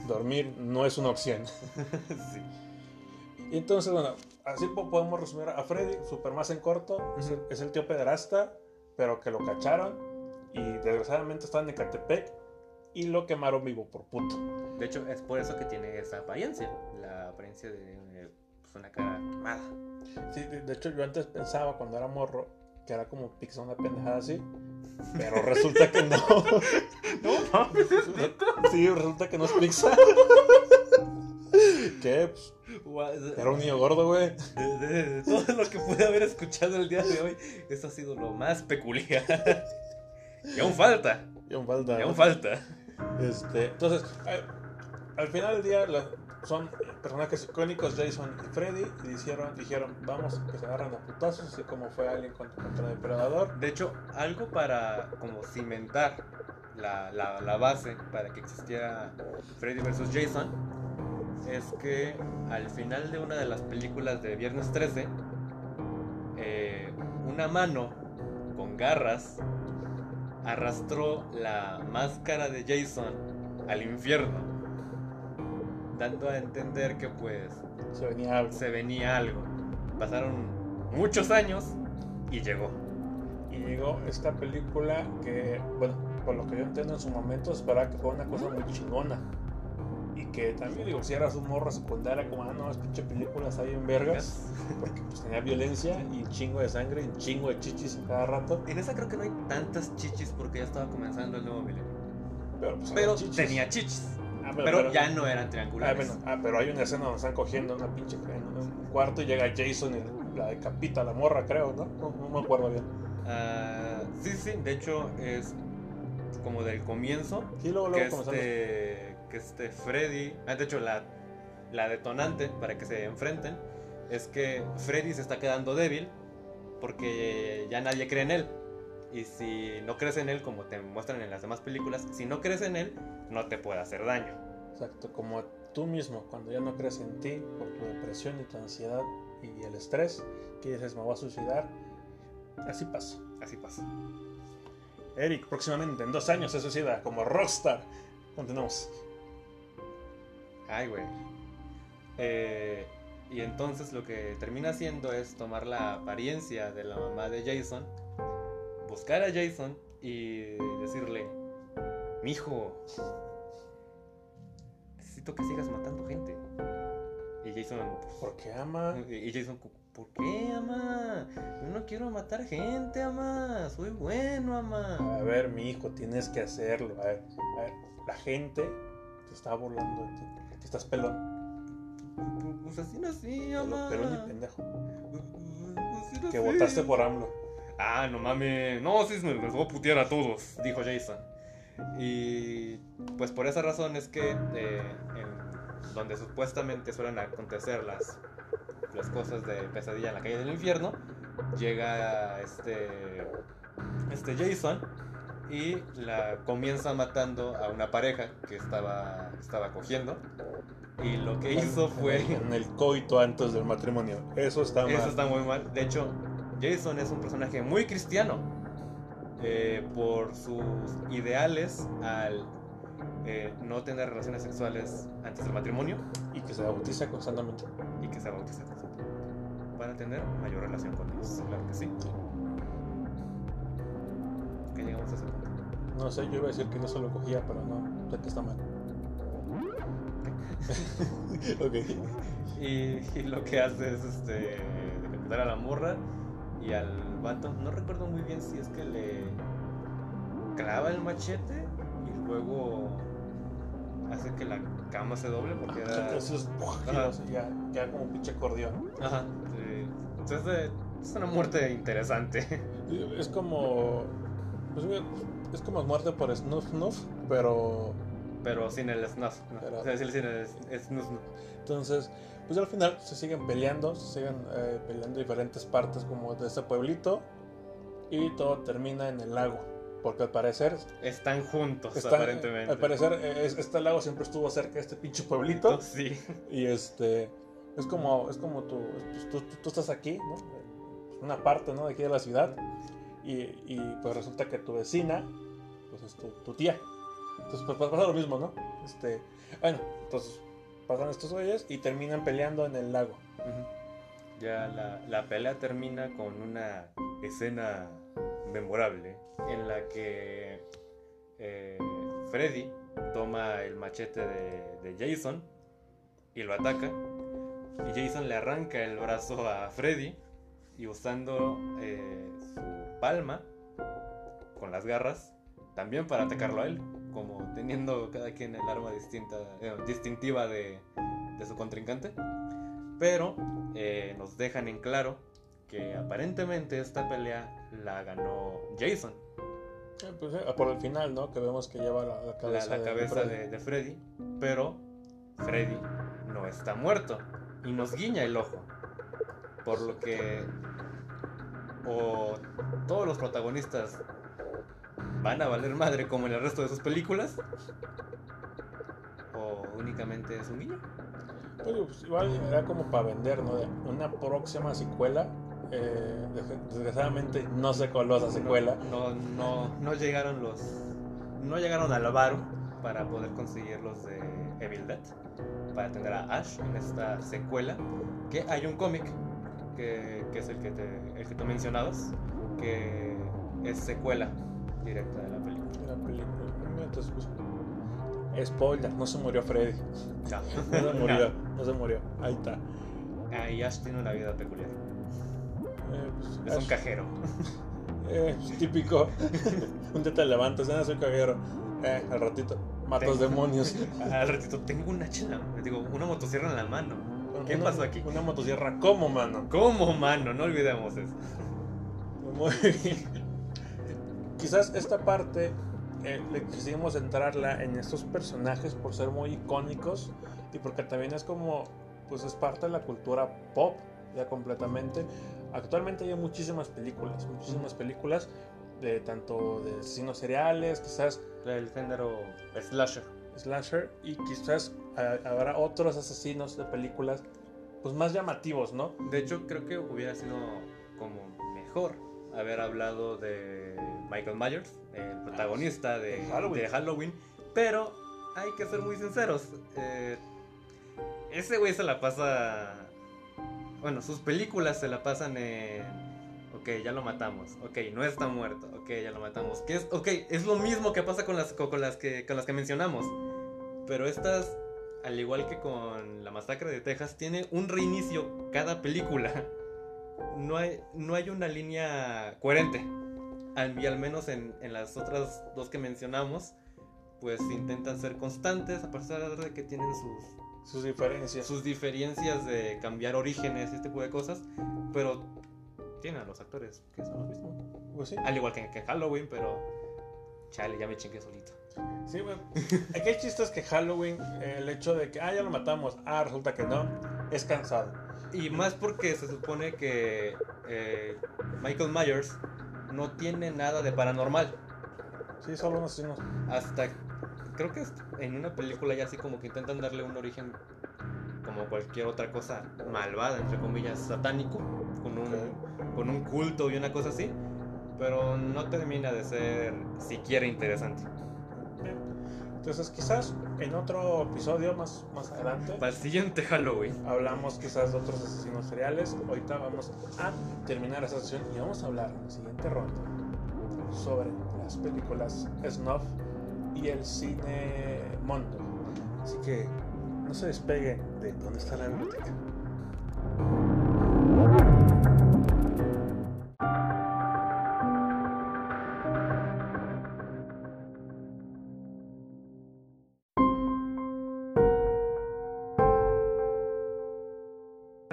Dormir no es una opción. sí. Y entonces, bueno, así po- podemos resumir a Freddy, super más en corto. Es, el, es el tío pederasta, pero que lo cacharon y desgraciadamente está en Ecatepec y lo quemaron vivo por puto. De hecho, es por eso que tiene esa apariencia. La apariencia de eh, pues, una cara quemada. Sí, de, de hecho, yo antes pensaba cuando era morro que era como Pixar, una pendejada así, pero resulta que no. No mames, Sí, resulta que no es Pixar. ¿Qué? Era un niño gordo, güey. De, de- de todo lo que pude haber escuchado el día de hoy, eso ha sido lo más peculiar. y aún falta, Y aún falta. y aún falta. Este, entonces, al, al final del día son personajes icónicos, Jason y Freddy, y dijeron, dijeron, vamos, que se agarran a putazos, así como fue Alien contra, el Depredador. De hecho, algo para como cimentar la, la, la base para que existiera Freddy vs. Jason es que al final de una de las películas de Viernes 13, eh, una mano con garras arrastró la máscara de Jason al infierno, dando a entender que pues Se venía algo. se venía algo. Pasaron muchos años y llegó. Y llegó esta película que, bueno, por lo que yo entiendo en su momento, esperaba que fuera una cosa muy chingona. Y que también, digo, si eras un morro secundaria, como, ah, no, es pinche películas ahí en vergas, porque pues tenía violencia y chingo de sangre y un chingo de chichis a cada rato. En esa creo que no hay tantas chichis porque ya estaba comenzando el nuevo milenio. Pero, pues, Pero había chichis. tenía chichis. Ah, Pero, ya no eran Ah triangulares. bueno, ah, pero hay una escena donde están cogiendo una pinche en un cuarto y llega Jason y la decapita a la morra, creo, ¿no? No, no me acuerdo bien. Ah, sí, sí, de hecho es como del comienzo. Sí, luego, Que luego comenzamos. este, que este Freddy. Ah, de hecho, la, la detonante para que se enfrenten es que Freddy se está quedando débil porque ya nadie cree en él. Y si no crees en él, como te muestran en las demás películas, si no crees en él, no te puede hacer daño. Exacto, como tú mismo, cuando ya no crees en ti por tu depresión y tu ansiedad y el estrés, que dices, me voy a suicidar, así pasa. Así pasa. Eric, próximamente, en dos años, se suicida como rockstar. Continuamos. Ay, güey. Eh, Y entonces lo que termina haciendo es tomar la apariencia de la mamá de Jason, buscar a Jason y decirle, mijo, necesito que sigas matando gente. Y Jason, pues, ¿Por qué ama? y Jason, ¿por qué, ama? Yo no quiero matar gente, ama. Soy bueno, ama. A ver, mi hijo, tienes que hacerlo. A ver, a ver, la gente te está burlando de ti. Que estás pelón. Pues así nací, ama. pelón y pendejo. Así Que votaste por AMLO. Ah, no mames. No, sí, me los voy a putear a todos, dijo Jason. Y pues por esa razón es que eh, en donde supuestamente suelen acontecer las, las cosas de pesadilla en la calle del infierno, llega este, este Jason y la comienza matando a una pareja que estaba, estaba cogiendo. Y lo que hizo fue... En el coito antes del matrimonio. Eso está mal. Eso está muy mal. De hecho, Jason es un personaje muy cristiano eh, por sus ideales al eh, no tener relaciones sexuales antes del matrimonio Y que se bautiza constantemente. y que se bautiza con su para tener mayor relación con Dios. Claro que sí. Que llegamos a ese punto. No sé, yo iba a decir que no se lo cogía, pero no. Sé que está mal. ok. Y, y lo que hace es este decapitar a la morra y al vato. No recuerdo muy bien si es que le clava el machete y luego hace que la cama se doble porque era. Entonces, Ajá. ya queda como pinche acordeón. Ajá. sí. Entonces es una muerte interesante. Es como. Pues, es como muerte por snuff snuff, pero. Pero sin el snuff. ¿no? Pero- O sea, sin el snuff. Entonces, pues al final se siguen peleando, se siguen eh, peleando diferentes partes como de este pueblito. Y todo termina en el lago. Porque al parecer. Están juntos, aparentemente. Al parecer, es- este lago siempre estuvo cerca de este pinche pueblito. Sí. Y este. Es como, es como tú, pues, tú, tú- tú estás aquí, ¿no? Una parte, ¿no? De aquí de la ciudad. Y, y, pues resulta que tu vecina, pues es tu, tu tía. Entonces, pues pasa lo mismo, ¿no? Este. Bueno, entonces pasan estos güeyes y terminan peleando en el lago. Ya la, la pelea termina con una escena memorable en la que eh, Freddy toma el machete de, de Jason y lo ataca. Y Jason le arranca el brazo a Freddy y usando eh, palma con las garras también para atacarlo a él, como teniendo cada quien el arma distinta, eh, distintiva de, de su contrincante. Pero eh, nos dejan en claro que aparentemente esta pelea la ganó Jason, Eh, pues, eh, por el final, ¿no? Que vemos que lleva la, cabeza, la de- cabeza Freddy. de, de Freddy, pero Freddy no está muerto y nos guiña el ojo. Por lo que o todos los protagonistas van a valer madre como en el resto de sus películas o únicamente es un guiño. Pues, igual era como para vender, ¿no? Una próxima secuela. eh, des- desgraciadamente no se coló esa secuela. No, no, no llegaron los. No llegaron al varo para poder conseguir los de Evil Dead. Para tener a Ash en esta secuela. Que hay un cómic que, que es el que, te, el que tú mencionabas. Que es secuela directa de la película. La película. Entonces, pues, spoiler, no se murió Freddy. Chao. No se murió, no se murió. Ahí está. Ah, y Ash tiene una vida peculiar. Eh, pues, Es un cajero. eh, es típico. un día te levantas, ya soy cajero. Eh, al ratito, matos Tengo- demonios. Al ratito, tengo una chela. Digo, una motosierra en la mano. ¿Qué Una- pasó aquí? Una motosierra, ¿cómo, mano? ¿Cómo, mano? No olvidemos eso. Muy bien. Quizás esta parte eh, le quisimos centrarla en estos personajes por ser muy icónicos y porque también es como, pues es parte de la cultura pop ya completamente. Actualmente hay muchísimas películas, muchísimas películas de tanto de asesinos seriales, quizás El género slasher. Slasher y quizás ah, habrá otros asesinos de películas pues más llamativos, ¿no? De hecho, creo que hubiera sido como mejor haber hablado de Michael Myers, el protagonista de, De Halloween. de Halloween, pero hay que ser muy sinceros. eh, ese güey se la pasa bueno, sus películas se la pasan en, ok, ya lo matamos, ok, no está muerto, ok, ya lo matamos, que es, ok, es lo mismo que pasa con las, con, las que, con las que mencionamos, pero estas, al igual que con la masacre de Texas, tiene un reinicio cada película. No hay, no hay una línea coherente. Al, y al menos en, en las otras dos que mencionamos, pues intentan ser constantes a pesar de que tienen sus, Sus diferencias. sus diferencias de cambiar orígenes y este tipo de cosas, pero tienen a los actores que son los mismos. Pues sí. Al igual que, que en Halloween, pero chale, ya me chingué solito. Sí, güey. Aquí hay chistes que Halloween, el hecho de que, ah, ya lo matamos, ah, resulta que no, es cansado. Y más porque se supone que eh, Michael Myers no tiene nada de paranormal. Sí, solo unos. Hasta creo que es- en una película ya así como que intentan darle un origen como cualquier otra cosa malvada, entre comillas, satánico, con un, con un culto y una cosa así. Pero no termina de ser siquiera interesante. Bien. Entonces, quizás en otro episodio más, más adelante Para el siguiente Halloween. hablamos quizás de otros asesinos seriales. Ahorita vamos a terminar esta sesión y vamos a hablar en la siguiente ronda sobre las películas snuff y el cine mondo. Así que no se despegue de dónde está la biblioteca.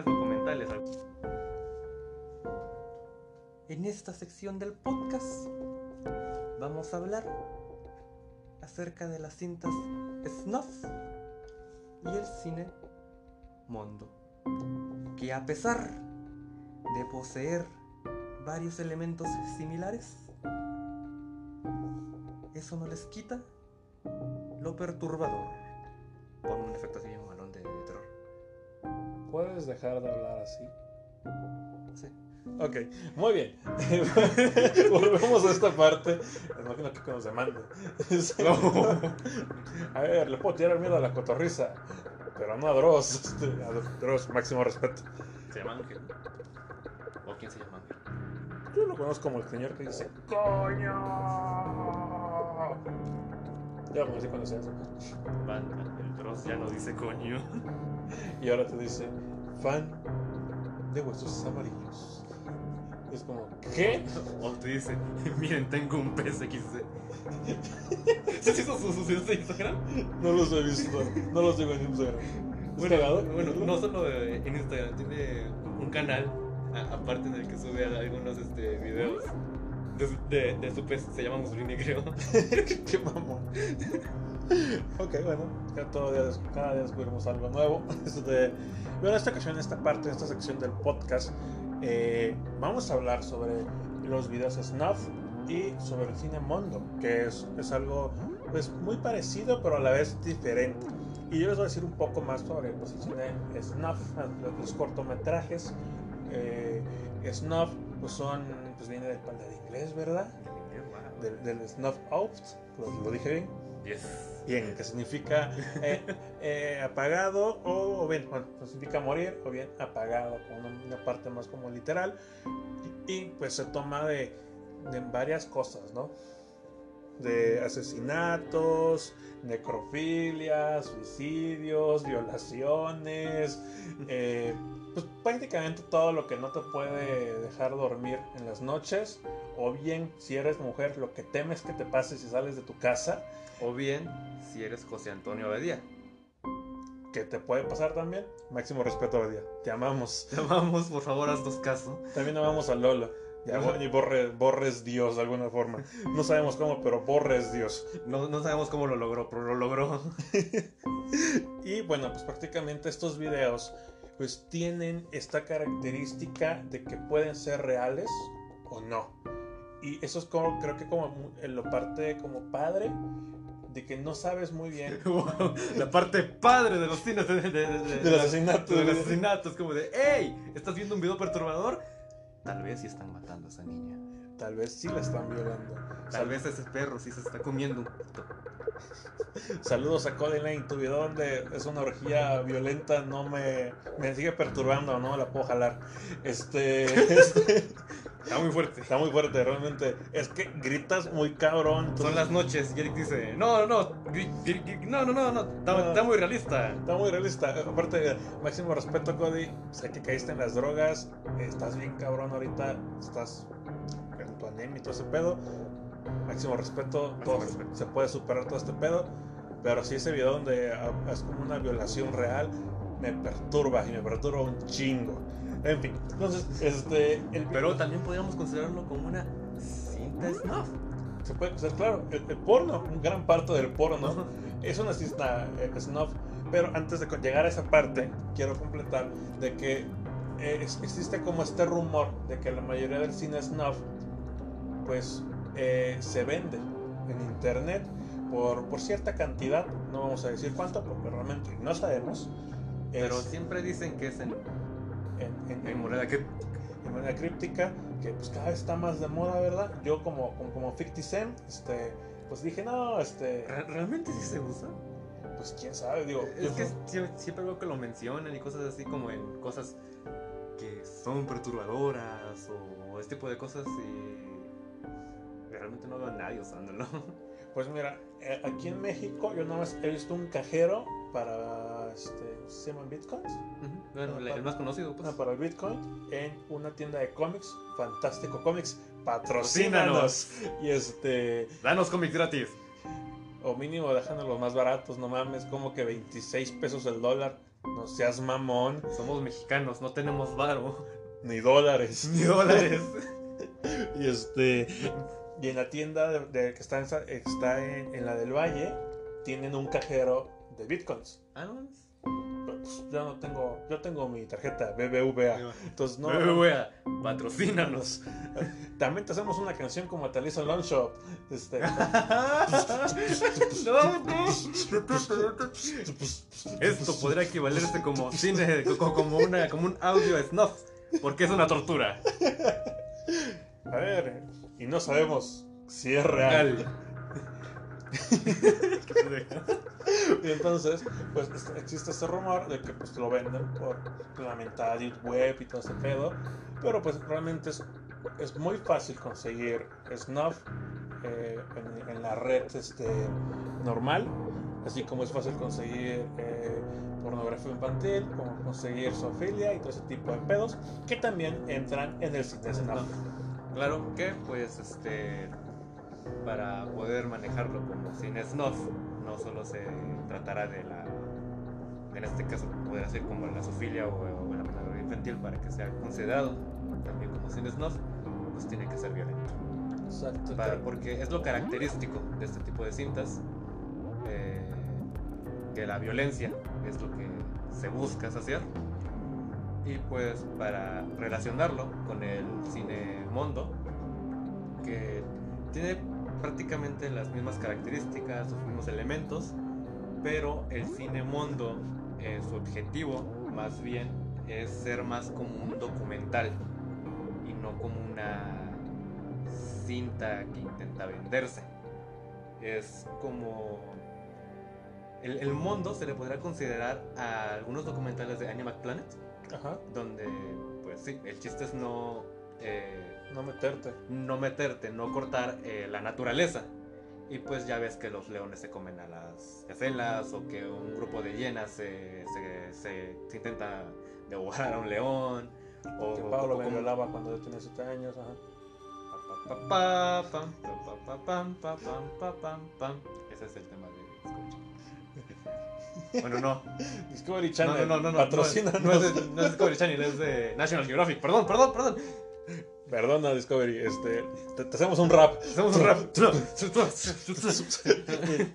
documentales. En esta sección del podcast vamos a hablar acerca de las cintas snuff y el cine mondo, que a pesar de poseer varios elementos similares, eso no les quita lo perturbador. Pon un efecto así bien malón de, de terror. ¿Puedes dejar de hablar así? Sí. Ok, muy bien. Volvemos a esta parte. Imagino que nos demanden. a ver, le puedo tirar miedo a la cotorriza, pero no a Dross. Este, A Dross, máximo respeto. ¿Se llama Ángel? ¿O quién se llama Ángel? Yo lo conozco como el señor que dice ¡Coño! Ya como así cuando se hace. El Dross ya no dice coño. Y ahora te dice fan de huesos amarillos. Es como, ¿qué? O te dice, miren, tengo un PSXC. ¿Sí hizo sus sucios de Instagram? No los he visto, no los digo en Instagram. ¿Es Bueno, bueno, no solo en Instagram, tiene un canal aparte en el que sube algunos este, videos de, de, de su pez, se llama Mussolini creo. Qué mamón. ok, bueno, cada, todo día, cada día descubrimos algo nuevo. Este, bueno, en esta ocasión, en esta parte, en esta sección del podcast, eh, vamos a hablar sobre los videos snuff y sobre el cine mondo, que es, es algo pues, muy parecido, pero a la vez diferente. Y yo les voy a decir un poco más sobre pues, el cine snuff, los, cortometrajes. Eh, snuff pues son, pues viene del de inglés, ¿verdad? Del, del snuff out, lo, lo dije bien. Yes. Bien, que significa eh, eh, apagado o, bien, bueno, pues significa morir o bien apagado, con una, parte más como literal. Y, pues se toma de, varias cosas, ¿no? De asesinatos, necrofilia, suicidios, violaciones, eh, pues prácticamente todo lo que no te puede dejar dormir en las noches, o bien si eres mujer, lo que temes que te pase si sales de tu casa. O bien, si eres José Antonio Abedía. que te puede pasar también. Máximo respeto a Badía. Te amamos. Te amamos, por favor, haznos caso. También amamos a Lola. Ya, y Borre, Borre es Dios de alguna forma. No sabemos cómo, pero Borre es Dios. No, no sabemos cómo lo logró, pero lo logró. Y bueno, pues prácticamente estos videos pues tienen esta característica de que pueden ser reales o no. Y eso es como, creo que como en lo parte como padre de que no sabes muy bien Wow, la parte padre de los cines de, de, de- de- del asesinato. del asesinato. Es como de, hey, ¿estás viendo un video perturbador? Tal vez sí están matando a esa niña. Tal vez sí la están violando. Tal vez ese perro sí se está comiendo un poquito. Saludos a Cody Lane, tu video donde es una orgía violenta, no me, me sigue perturbando, no la puedo jalar. Este, este, Está muy fuerte. está muy fuerte, realmente. Es que gritas muy cabrón. Son las noches Eric dice, no, no, no, no, no, no, está, No. está muy realista. Está muy realista. Aparte, máximo respeto, Cody. Sé que caíste en las drogas. Estás bien cabrón ahorita. Estás con tu anemia y todo ese pedo. Máximo respeto. todo- respeto. Se puede superar todo este pedo. Pero si ese video donde ah, es como una violación real, me perturba y me perturba un chingo. En fin, entonces, este. El Pero también podríamos considerarlo como una cinta snuff. Se puede ser, claro, el, el porno, gran parte del porno, es una cinta eh, snuff. Pero antes de llegar a esa parte, quiero completar de que eh, existe como este rumor de que la mayoría del cine snuff, pues, eh, se vende en internet por, por cierta cantidad, no vamos a decir cuánto, porque realmente no sabemos. Pero Es siempre dicen que es en, en, en- en moneda manera críptica, que pues cada vez está más de moda, ¿verdad? Yo como, como, como 50 Cent, este, pues dije, no, este, ¿Re- ¿Realmente sí se usa? pues quién sabe, digo, Es que sie- siempre veo que lo mencionan y cosas así como en cosas que son perturbadoras o ese tipo de cosas y realmente no veo a nadie usándolo. pues mira, eh, aquí en México yo nada más he visto un cajero para, este, ¿se llaman bitcoins? Bueno, el, el más conocido, pues. Ah, para el bitcoin en una tienda de cómics, Fantástico Comics, patrocínanos. Y este, Danos cómics gratis. o mínimo déjanos los más baratos, no mames, como que 26 pesos el dólar, no seas mamón, Somos mexicanos, no tenemos varo. ni dólares. Ni dólares. Y este. Y en la tienda de, de- que está, en, está en, en la del Valle, tienen un cajero de bitcoins. ah, no. Pues, yo no tengo. Yo tengo mi tarjeta BBVA. Entonces no. Wea, patrocínanos. También te hacemos una canción como te la hizo Longshot. Este. no, no. Esto podría equivalerse como cine, co- como, una, como un audio snuff, porque es una tortura. A ver. Y no sabemos si es real. Real. Y entonces, pues es- existe ese rumor de que pues lo venden por la deep web y todo ese pedo. Pero pues realmente es, es muy fácil conseguir snuff eh, en, en la red este, normal. Así como es fácil conseguir eh, pornografía infantil, como conseguir zoofilia y todo ese tipo de pedos que también entran en el cine snuff. Claro que, pues, este, para poder manejarlo como cine snuff, no solo se tratará de la, en este caso, podría ser como la zoofilia o, o la pornografía infantil para que sea considerado también como cine snuff, pues tiene que ser violento. Exacto. Para- porque es lo característico de este tipo de cintas, eh, que la violencia es lo que se busca saciar. Y pues para relacionarlo con el cine mondo, que tiene prácticamente las mismas características, los mismos elementos, pero el cine mondo, eh, su objetivo más bien es ser más como un documental y no como una cinta que intenta venderse. Es como... El, el mundo se le podrá considerar a algunos documentales de Animal Planet, Ajá. donde, pues sí, el chiste es no, eh, No meterte. no meterte, no cortar eh, la naturaleza. Y pues ya ves que los leones se comen a las gacelas o que un grupo de hienas se, se, se- se intenta devorar a un león. O, Que Pablo como- violaba cuando yo tenía 7 años. Ajá. Ese es el tema de Discovery. Bueno, no. Discovery No, Channel. no, no, no. no, patrocínanos. No, es, de, no es Discovery Channel, es de National Geographic. Perdón, perdón, perdón. Perdona, Discovery. Este, te, te hacemos un rap. Hacemos un rap.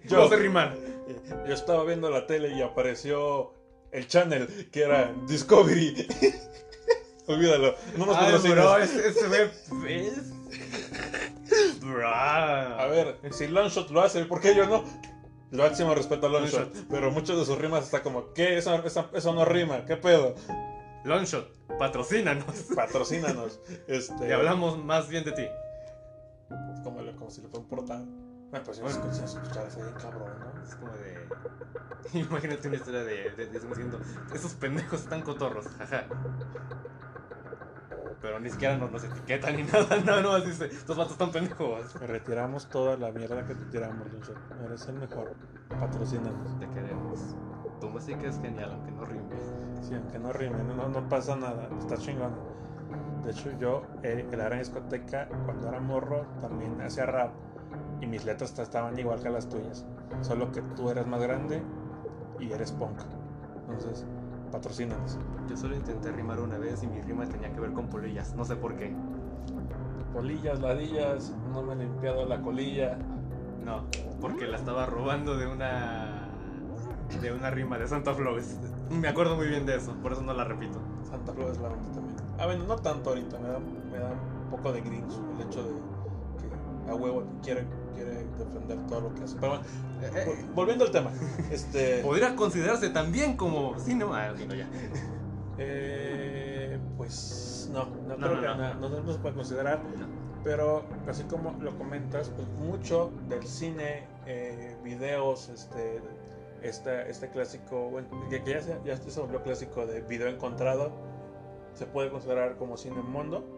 Yo- Yo estaba viendo la tele y apareció el channel que era Discovery. Olvídalo. No nos Ay, patrocinas. bro, ese, ese. Bro. A ver, si Longshot lo hace, ¿por qué yo no? Lo máximo respeto a Longshot, pero muchos de sus rimas está como, ¿qué? Eso, eso, eso no rima, ¿qué pedo? Longshot, patrocínanos. Patrocínanos. Este, Y hablamos más bien de ti. Como, como si le fuera un portal. Bueno, pues si Bueno. no escuchas, escuchar ese cabrón, ¿no? Es como de. Imagínate una historia de, de, esos pendejos están cotorros, jaja. Pero ni siquiera nos, nos etiquetan ni nada, no, no, dice, estos vatos están pendejos. Retiramos toda la mierda que te tiramos. Eres el mejor. Patrocínanos. Te queremos. Tu música es genial, aunque no rime. Sí, aunque no rime, no, no pasa nada. Está chingón. De hecho, yo, eh, en la gran discoteca, cuando era morro, también hacía rap. Y mis letras estaban igual que las tuyas. Solo que tú eres más grande y eres punk. Entonces, patrocínanos. Yo solo intenté rimar una vez y mi rima tenía que ver con polillas, no sé por qué. Polillas, ladillas, no me he limpiado la colilla. No, porque la estaba robando de una. de una rima de Santa Flores. Me acuerdo muy bien de eso, por eso no la repito. Santa Claus es la también. Ah, bueno, no tanto ahorita, me da, me da un poco de grinch el hecho de a huevo quiere, quiere defender todo lo que hace. Pero bueno, Eh, vol- volviendo al tema. Este, Podría considerarse también como cinema. Ah, ok, no, ya. eh, pues no, no, No, creo no, que no. no, no se puede considerar. Pero así como lo comentas, pues mucho del cine, eh, videos, este, este, este clásico, bueno, que, que ya, se, ya se volvió clásico de video encontrado, se puede considerar como cine mundo,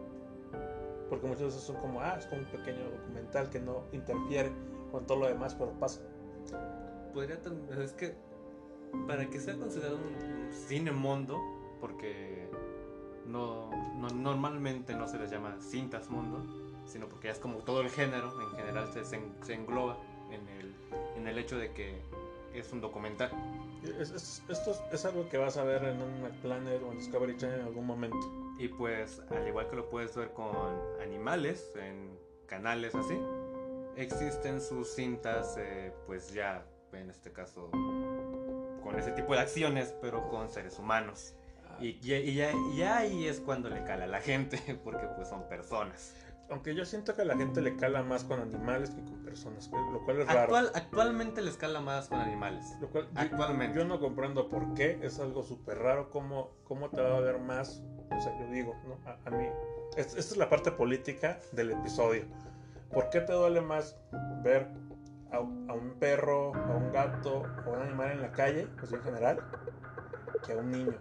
porque muchas veces son como, ah, es como un pequeño documental que no interfiere con todo lo demás, pero pasa. Podría tam- es que para que sea considerado un cine mundo, porque no, no- normalmente no se les llama cintas mundo, sino porque ya es como todo el género, en general se, se, engloba en el, en el hecho de que es un documental. Es- es- esto es, es algo que vas a ver en un Planet o en Discovery Channel en algún momento. Y pues, al igual que lo puedes ver con animales en canales así, existen sus cintas, eh, pues ya, en este caso, con ese tipo de acciones, pero con seres humanos. Y, ya- y ya, y ahí es cuando le cala a la gente, porque pues son personas. Aunque yo siento que a la gente le cala más con animales que con personas, lo cual es raro. Actual, actualmente les cala más con animales. Lo cual Actualmente. Yo, no comprendo por qué, es algo súper raro, cómo, cómo te va a ver más, o sea, yo digo, ¿no? a, a mí, es- esta es la parte política del episodio. ¿Por qué te duele más ver a, a un perro, a un gato a un animal en la calle, pues en general, que a un niño?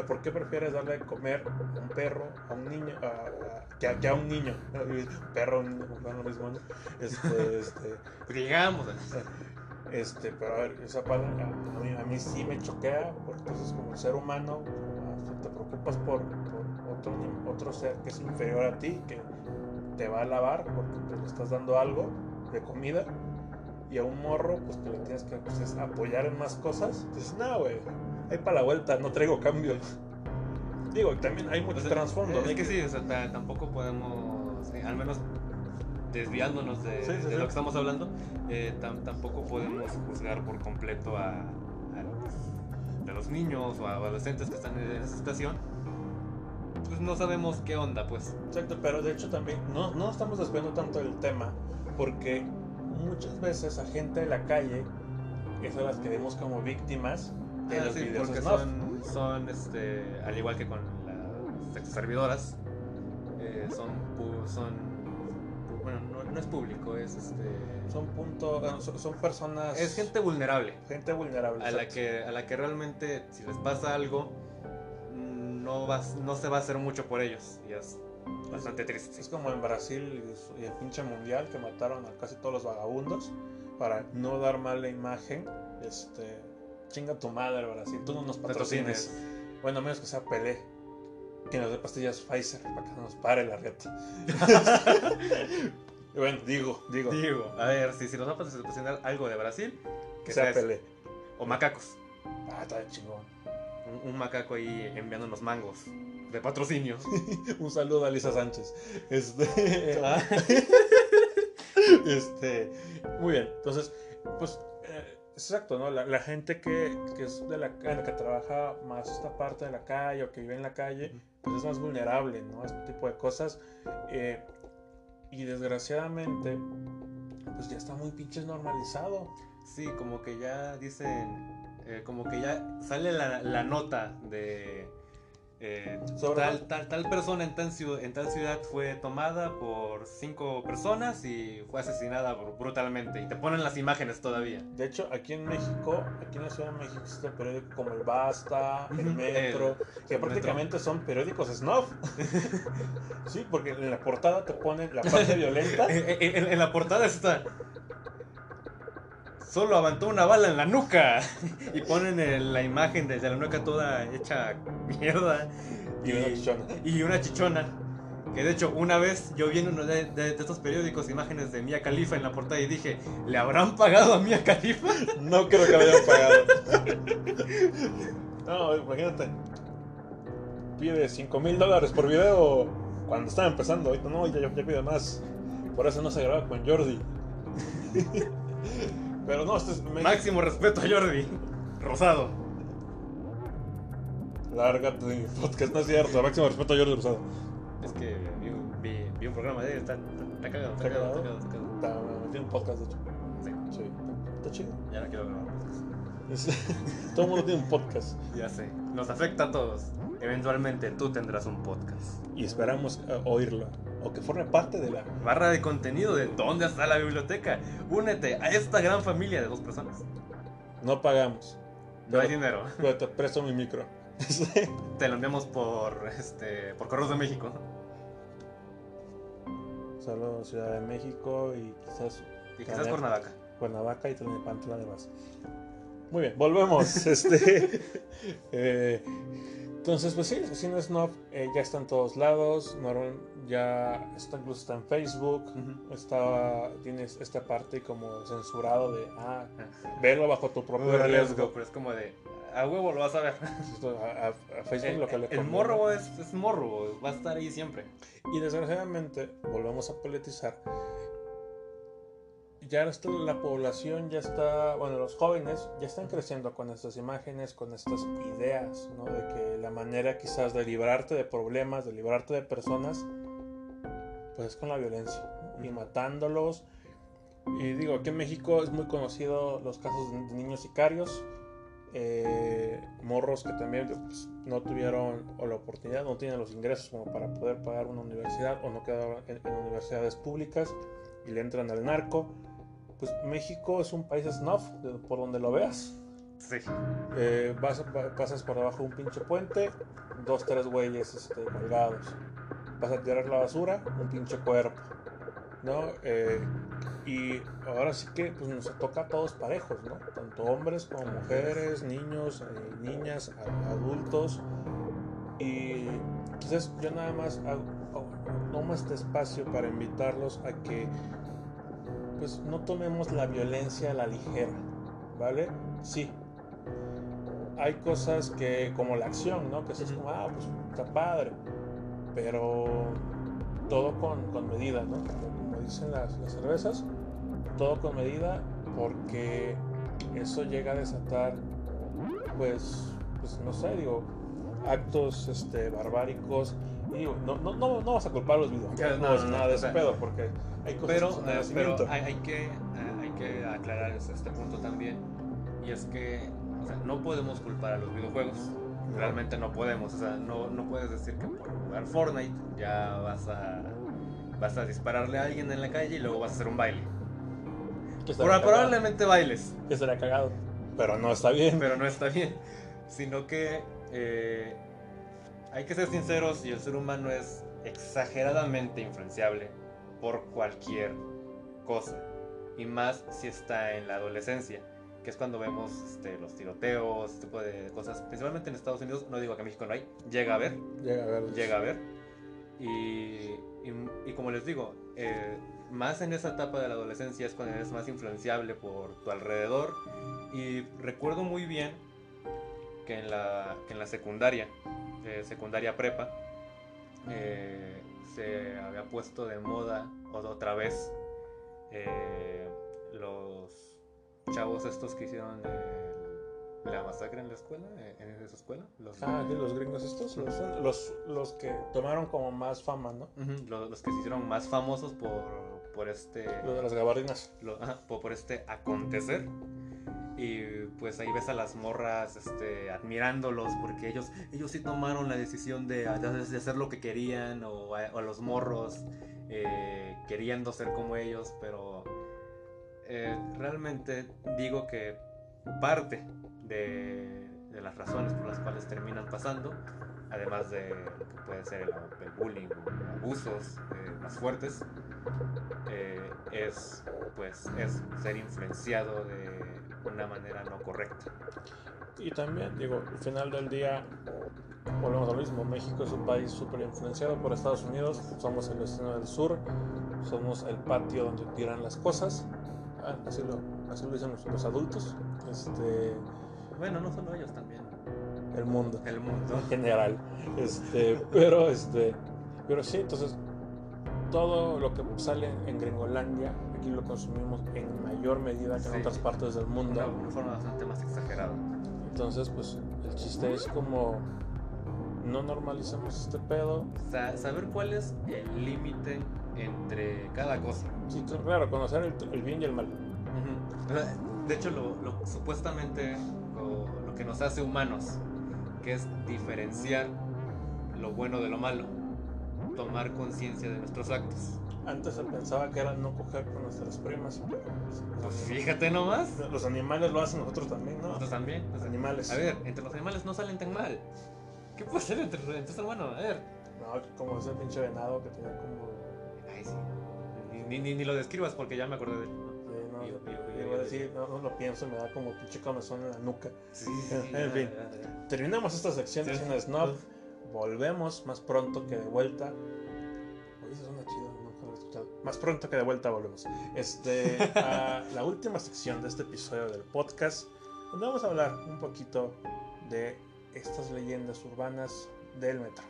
¿Por qué prefieres darle de comer a un perro, a un niño, a- a- que, a, que a un niño? Perro, un niño, lo mismo, ¿no? Este, este, Digamos, este, pero a ver, esa parte mí, a mí sí me choquea, porque entonces como ser humano, ah, te preocupas por, por otro, otro ser que es inferior a ti, que te va a lavar porque pues, le estás dando algo de comida, y a un morro, pues que le tienes que pues, es apoyar en más cosas, dices, no, güey, ahí para la vuelta, no traigo cambio. Digo, también hay mucho O sea, trasfondo. Es ¿no? que sí, o sea, ta- tampoco podemos, eh, al menos desviándonos de, Sí, sí, de sí. lo que estamos hablando, eh, tam- tampoco podemos juzgar por completo a, a los, a los niños o a adolescentes que están en esa situación. Pues no sabemos qué onda, pues. Exacto, pero de hecho también no, no estamos desviando tanto del tema porque muchas veces a gente de la calle es a las que vemos como víctimas de Ah, los sí, videos porque snuff. son, son este, al igual que con las sexoservidoras, eh, son, son, bueno, no, no es público, es este, Son punto, bueno, son, son personas es gente vulnerable. gente vulnerable. a la que a la que realmente si les pasa algo no va, no se va a hacer mucho por ellos y es bastante triste Es como en Brasil y el pinche mundial que mataron a casi todos los vagabundos para no dar mala imagen. Este, chinga tu madre Brasil, tú no nos patrocines. Bueno, a menos que sea Pelé. Que nos dé pastillas Pfizer para que no nos pare la reta. Bueno, digo, digo, digo a ver si, si nos va a patrocinar algo de Brasil que sea. Pelé. o macacos Ah, está chingón. un, un macaco ahí enviándonos mangos de patrocinio Un saludo a Lisa Sánchez. Este, Ah. este, muy bien. Entonces, pues, exacto, ¿no? La, la gente que, que es de la, la que trabaja más esta parte de la calle o que vive en la calle, pues es más vulnerable, ¿no? Este tipo de cosas. Eh, y desgraciadamente, pues ya está muy pinches normalizado. sí como que ya dicen eh, como que ya sale la, la nota de eh, tal, tal, tal persona en tal, ciudad, en tal ciudad fue tomada por cinco personas y fue asesinada br- brutalmente. Y te ponen las imágenes todavía. De hecho, aquí en México, aquí en la Ciudad de México existe un periódico como el Basta, el Metro, que el prácticamente son periódicos snuff. sí, porque en la portada te ponen la parte violenta. En, en- en la portada está. Solo aventó una bala en la nuca. Y ponen el- la imagen de, de la nuca toda hecha mierda. Y una chichona. Y una chichona. Que de hecho, una vez yo vi en uno de, de- de estos periódicos imágenes de Mia Khalifa en la portada y dije, ¿le habrán pagado a Mia Khalifa? No creo que lo hayan pagado. no, imagínate. Pide 5 mil dólares por video cuando estaba empezando. Ahorita no, ya, ya pide más. Por eso no se graba con Jordi. Pero no, este es México. Máximo respeto a Jordi. Rosado. Lárgate de mi podcast, no es cierto. Máximo respeto a Jordi Rosado. Es que vi, un- vi- vi un programa de él, está, está, está cagado, está ¿Está cagado, está cagado, está cagado. Está, tiene un podcast, de hecho. Sí, Sí, está chido. ya no quiero grabar. Es- Todo el mundo tiene un podcast. Ya sé, nos afecta a todos. Eventualmente tú tendrás un podcast. Y esperamos eh, oírlo. O que forme parte de la. Barra de contenido de dónde está la biblioteca. Únete a esta gran familia de dos personas. No pagamos. No hay dinero. Pero te presto mi micro. Te lo enviamos por este por Correos de México. Solo Ciudad de México y quizás Y quizás. Cuernavaca. Cuernavaca y Tlalnepantla además. Muy bien, volvemos. este, eh, entonces, pues sí, Cine Snob eh, ya está en todos lados. normal- ya está incluso está en Facebook. Está, tienes esta parte como censurado de, ah, verlo bajo tu propio riesgo. Pero es como de a huevo lo vas a ver. A, a- a Facebook El, lo que le el conviene. morro es, es morro, va a estar ahí siempre. Y desgraciadamente, volvemos a politizar. Ya la población ya está, bueno, los jóvenes ya están creciendo con estas imágenes, con estas ideas, ¿no? De que la manera quizás de librarte de problemas, de librarte de personas, pues es con la violencia, ¿no? y matándolos. Y digo, aquí en México es muy conocido los casos de, de niños sicarios, eh, morros que también pues, no tuvieron o la oportunidad, no tienen los ingresos como para poder pagar una universidad o no quedaron en, en universidades públicas y le entran al narco. Pues México es un país snuff, por donde lo veas. Sí. Eh, vas- pa- pasas por debajo de un pinche puente, dos, tres güeyes este, colgados. Vas a tirar la basura, un pinche cuerpo. ¿No? Eh, y ahora sí que pues, nos toca a todos parejos, ¿no? Tanto hombres como mujeres, niños, eh, niñas, adultos. Y quizás yo nada más hago- tomo este espacio para invitarlos a que pues no tomemos la violencia a la ligera, ¿vale? Sí. Hay cosas que, como la acción, ¿no? Que es como, ah, pues está padre. Pero todo con, con medida, ¿no? Como, como dicen las, las cervezas, todo con medida porque eso llega a desatar, pues, pues no sé, digo, actos este, barbáricos. Digo, no, no, no, no vas a culpar a los videojuegos, no, nada de ese pedo, porque hay cosas Pero, que son eh, pero hay, hay que, eh, hay que aclarar este punto también. Y es que o sea, no podemos culpar a los videojuegos. Realmente no podemos. O sea, no, no puedes decir que por jugar Fortnite ya vas a, vas a dispararle a alguien en la calle y luego vas a hacer un baile. Probablemente bailes, que estaría cagado, pero no está bien. pero no está bien. Sino que eh, hay que ser sinceros y el ser humano es exageradamente influenciable por cualquier cosa. Y más si está en la adolescencia, que es cuando vemos este, los tiroteos, este tipo de cosas. Principalmente en Estados Unidos, no digo que en México no hay, llega a ver, Llega a ver. llega a ver. Y, y- y como les digo, eh, más en esa etapa de la adolescencia es cuando eres más influenciable por tu alrededor. Y recuerdo muy bien que en la, que en la secundaria, eh, secundaria prepa, eh, se había puesto de moda otra vez eh, los chavos estos que hicieron la masacre en la escuela, en esa escuela. Los, Ah, ¿sí, los gringos estos, los, los, los que tomaron como más fama, ¿no? Ujú, lo- los, que se hicieron más famosos por, por este Los de las gabardinas. lo- ajá, por, por este acontecer y, pues ahí ves a las morras este, admirándolos porque ellos, ellos sí tomaron la decisión de, de hacer lo que querían o a, los morros eh, queriendo ser como ellos, pero eh, realmente digo que parte de, las razones por las cuales terminan pasando, además de que puede ser el, el bullying o abusos eh, más fuertes, eh, es pues es ser influenciado de una manera no correcta. Y también, digo, al final del día, volvemos a lo mismo, México es un país súper influenciado por Estados Unidos, somos el vecino del sur, somos el patio donde tiran las cosas, ah, así, lo, así lo dicen los, los, adultos, este... Bueno, no solo ellos también. El mundo. El mundo. En general. Este, pero, este, pero sí, entonces, todo lo que sale en Gringolandia, aquí lo consumimos en mayor medida que sí. en otras partes del mundo. De una forma bastante más exagerada. Entonces, pues el chiste es como no normalicemos este pedo. O sea, saber cuál es el límite entre cada cosa. Sí, claro, conocer el, el bien y el mal. Uh -huh. De hecho, lo, lo supuestamente lo, lo, que nos hace humanos, que es diferenciar lo bueno de lo malo, tomar conciencia de nuestros actos. Antes se pensaba que era no coger con nuestras primas. Pues fíjate nomás. Los animales lo hacen nosotros también, ¿no? Nosotros también. Los animales. A ver, entre los animales no salen tan mal. ¿Qué puede ser entre, entre ser humano? A ver. No, como ese pinche venado que tenía como. Ay, sí. Ni, ni, ni lo describas porque ya me acordé de él. Sí, no, yo, yo, yo, yo decir, no, no, lo pienso, me da como pinche comezón en la nuca. Sí, sí, en fin, ya, ya. terminamos esta sección de Cine Snob. Volvemos más pronto que de vuelta. Oye, eso suena chido, no lo he escuchado. Más pronto que de vuelta volvemos. Este, a la última sección de este episodio del podcast, donde vamos a hablar un poquito de estas leyendas urbanas del metro.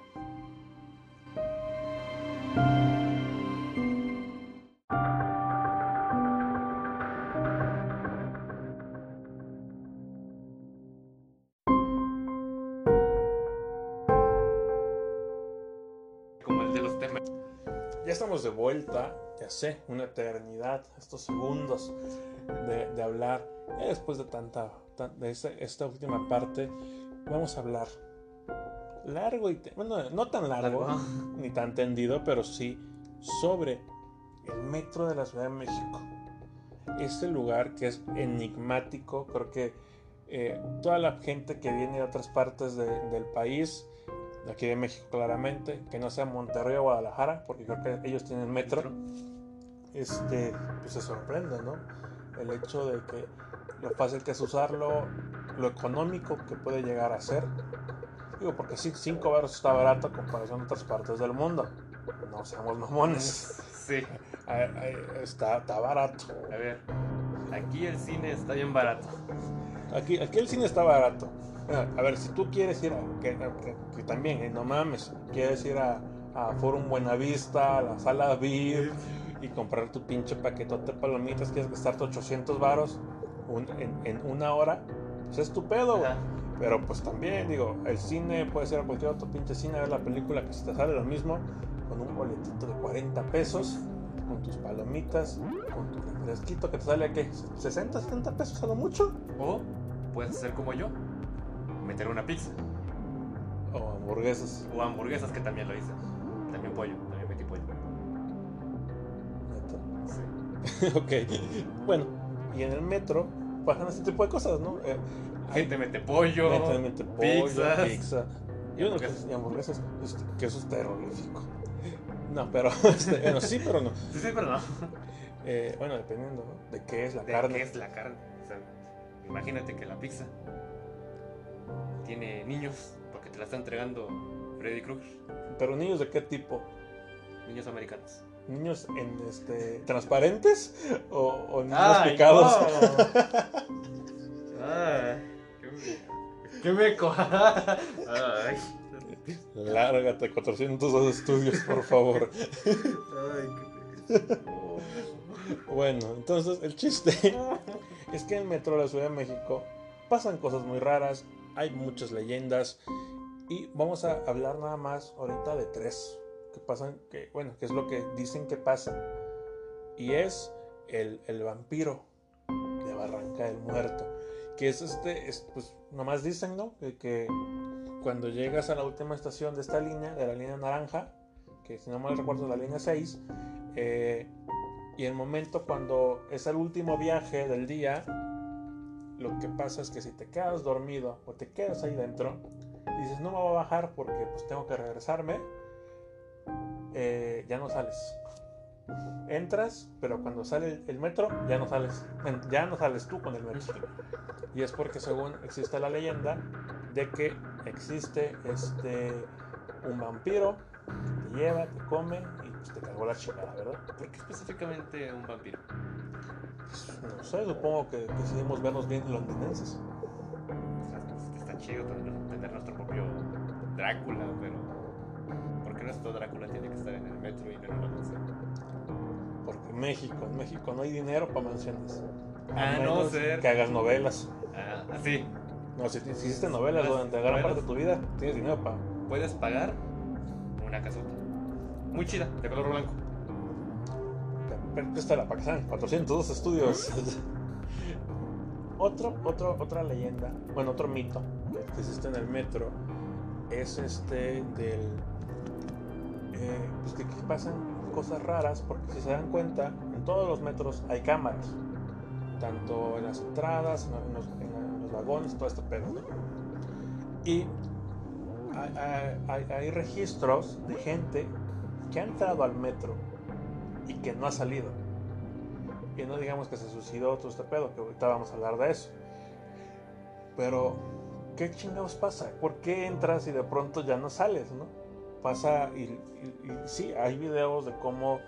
De vuelta, ya sé, una eternidad, estos segundos de, de hablar. Ya después de tanta, tan, de esta, esta última parte, vamos a hablar largo y bueno no tan largo ¿Largo? ni tan tendido pero sí sobre el metro de la Ciudad de México este lugar que es enigmático creo que eh, toda la gente que viene de otras partes de, del país de aquí de México claramente que no sea Monterrey o Guadalajara porque creo que ellos tienen metro, este pues se sorprende no el hecho de que lo fácil que es usarlo lo económico que puede llegar a ser. Digo, porque sí, 5 baros está barato en comparación a otras partes del mundo. No seamos mamones. Sí. Está, está barato. A ver, aquí el cine está bien barato. Aquí, aquí el cine está barato. A ver, si tú quieres ir a. Que, que, que también, eh, no mames, quieres ir a, a Forum Buenavista, a la sala VIP y comprar tu pinche paquetote de palomitas, quieres gastarte 800 varos un, en, en, una hora, pues es tu pedo, güey. Pero pues también, digo, el cine puede ser a cualquier otro pinche cine, a ver la película que si te sale lo mismo, con un boletito de 40 pesos, con tus palomitas, con tu refresquito que te sale a qué, 60, 70 pesos a lo mucho. O puedes hacer como yo, meter una pizza. O hamburguesas. O hamburguesas que también lo hice. También pollo, también metí pollo. Sí. ok. Bueno, y en el metro pasan este tipo de cosas, ¿no? Eh, gente mete pollo, gente mete pollo, pizzas, pizza. Yo no y hamburguesas, este, que eso es terrorífico. No, pero este, bueno, sí, pero no. Sí, sí, pero no. Eh, bueno, dependiendo ¿no? de qué es la de carne. qué es la carne. O sea, imagínate que la pizza tiene niños porque te la está entregando Freddy Krueger. Pero niños de qué tipo? Niños americanos. ¿Niños en este transparentes o, o niños Ay, picados? No. Ay, qué, qué meco. Ay. Lárgate 402 estudios, por favor. Ay, qué bueno, entonces el chiste es que en el metro de la Ciudad de México pasan cosas muy raras, hay muchas leyendas y vamos a hablar nada más ahorita de tres que pasan, que bueno, que es lo que dicen que pasa. Y es el, el vampiro de Barranca del Muerto. que es este, es, pues nomás dicen, ¿no? Que, que cuando llegas a la última estación de esta línea, de la línea naranja, que si no mal recuerdo es la línea 6, eh, y el momento cuando es el último viaje del día, lo que pasa es que si te quedas dormido o te quedas ahí dentro, y dices no me voy a bajar porque pues tengo que regresarme, eh, ya no sales. Entras, pero cuando sale el, metro, ya no sales. Ya no sales tú con el metro. Y es porque según existe la leyenda de que existe este un vampiro que te lleva, te come y pues, te cargó la chingada, ¿verdad? ¿Por qué específicamente un vampiro? Pues, no sé, supongo que decidimos vernos bien londinenses. Pues, está chido tener, nuestro propio Drácula, pero ¿por qué nuestro Drácula tiene que estar en el metro y no en una mansión? Porque México, en México no hay dinero para mansiones. A no menos ser- que hagas novelas. Ah, así. No, si, si hiciste novelas Las durante gran novelas. parte de tu vida, tienes dinero para. Puedes pagar una casota. Muy chida, de color blanco. Préstala para que sean 402 estudios. otro, otro, otra leyenda, bueno, otro mito que existe en el metro es este del. eh, pues que aquí pasan cosas raras, porque si se dan cuenta, en todos los metros hay cámaras, tanto en las entradas, en los, vagones, todo este pedo. Y hay registros de gente que ha entrado al metro que no ha salido. Y no digamos que se suicidó todo este pedo, que ahorita vamos a hablar de eso. Pero, ¿qué chingados pasa? ¿Por qué entras y de pronto ya no sales, no? Pasa y, y- sí, hay videos de cómo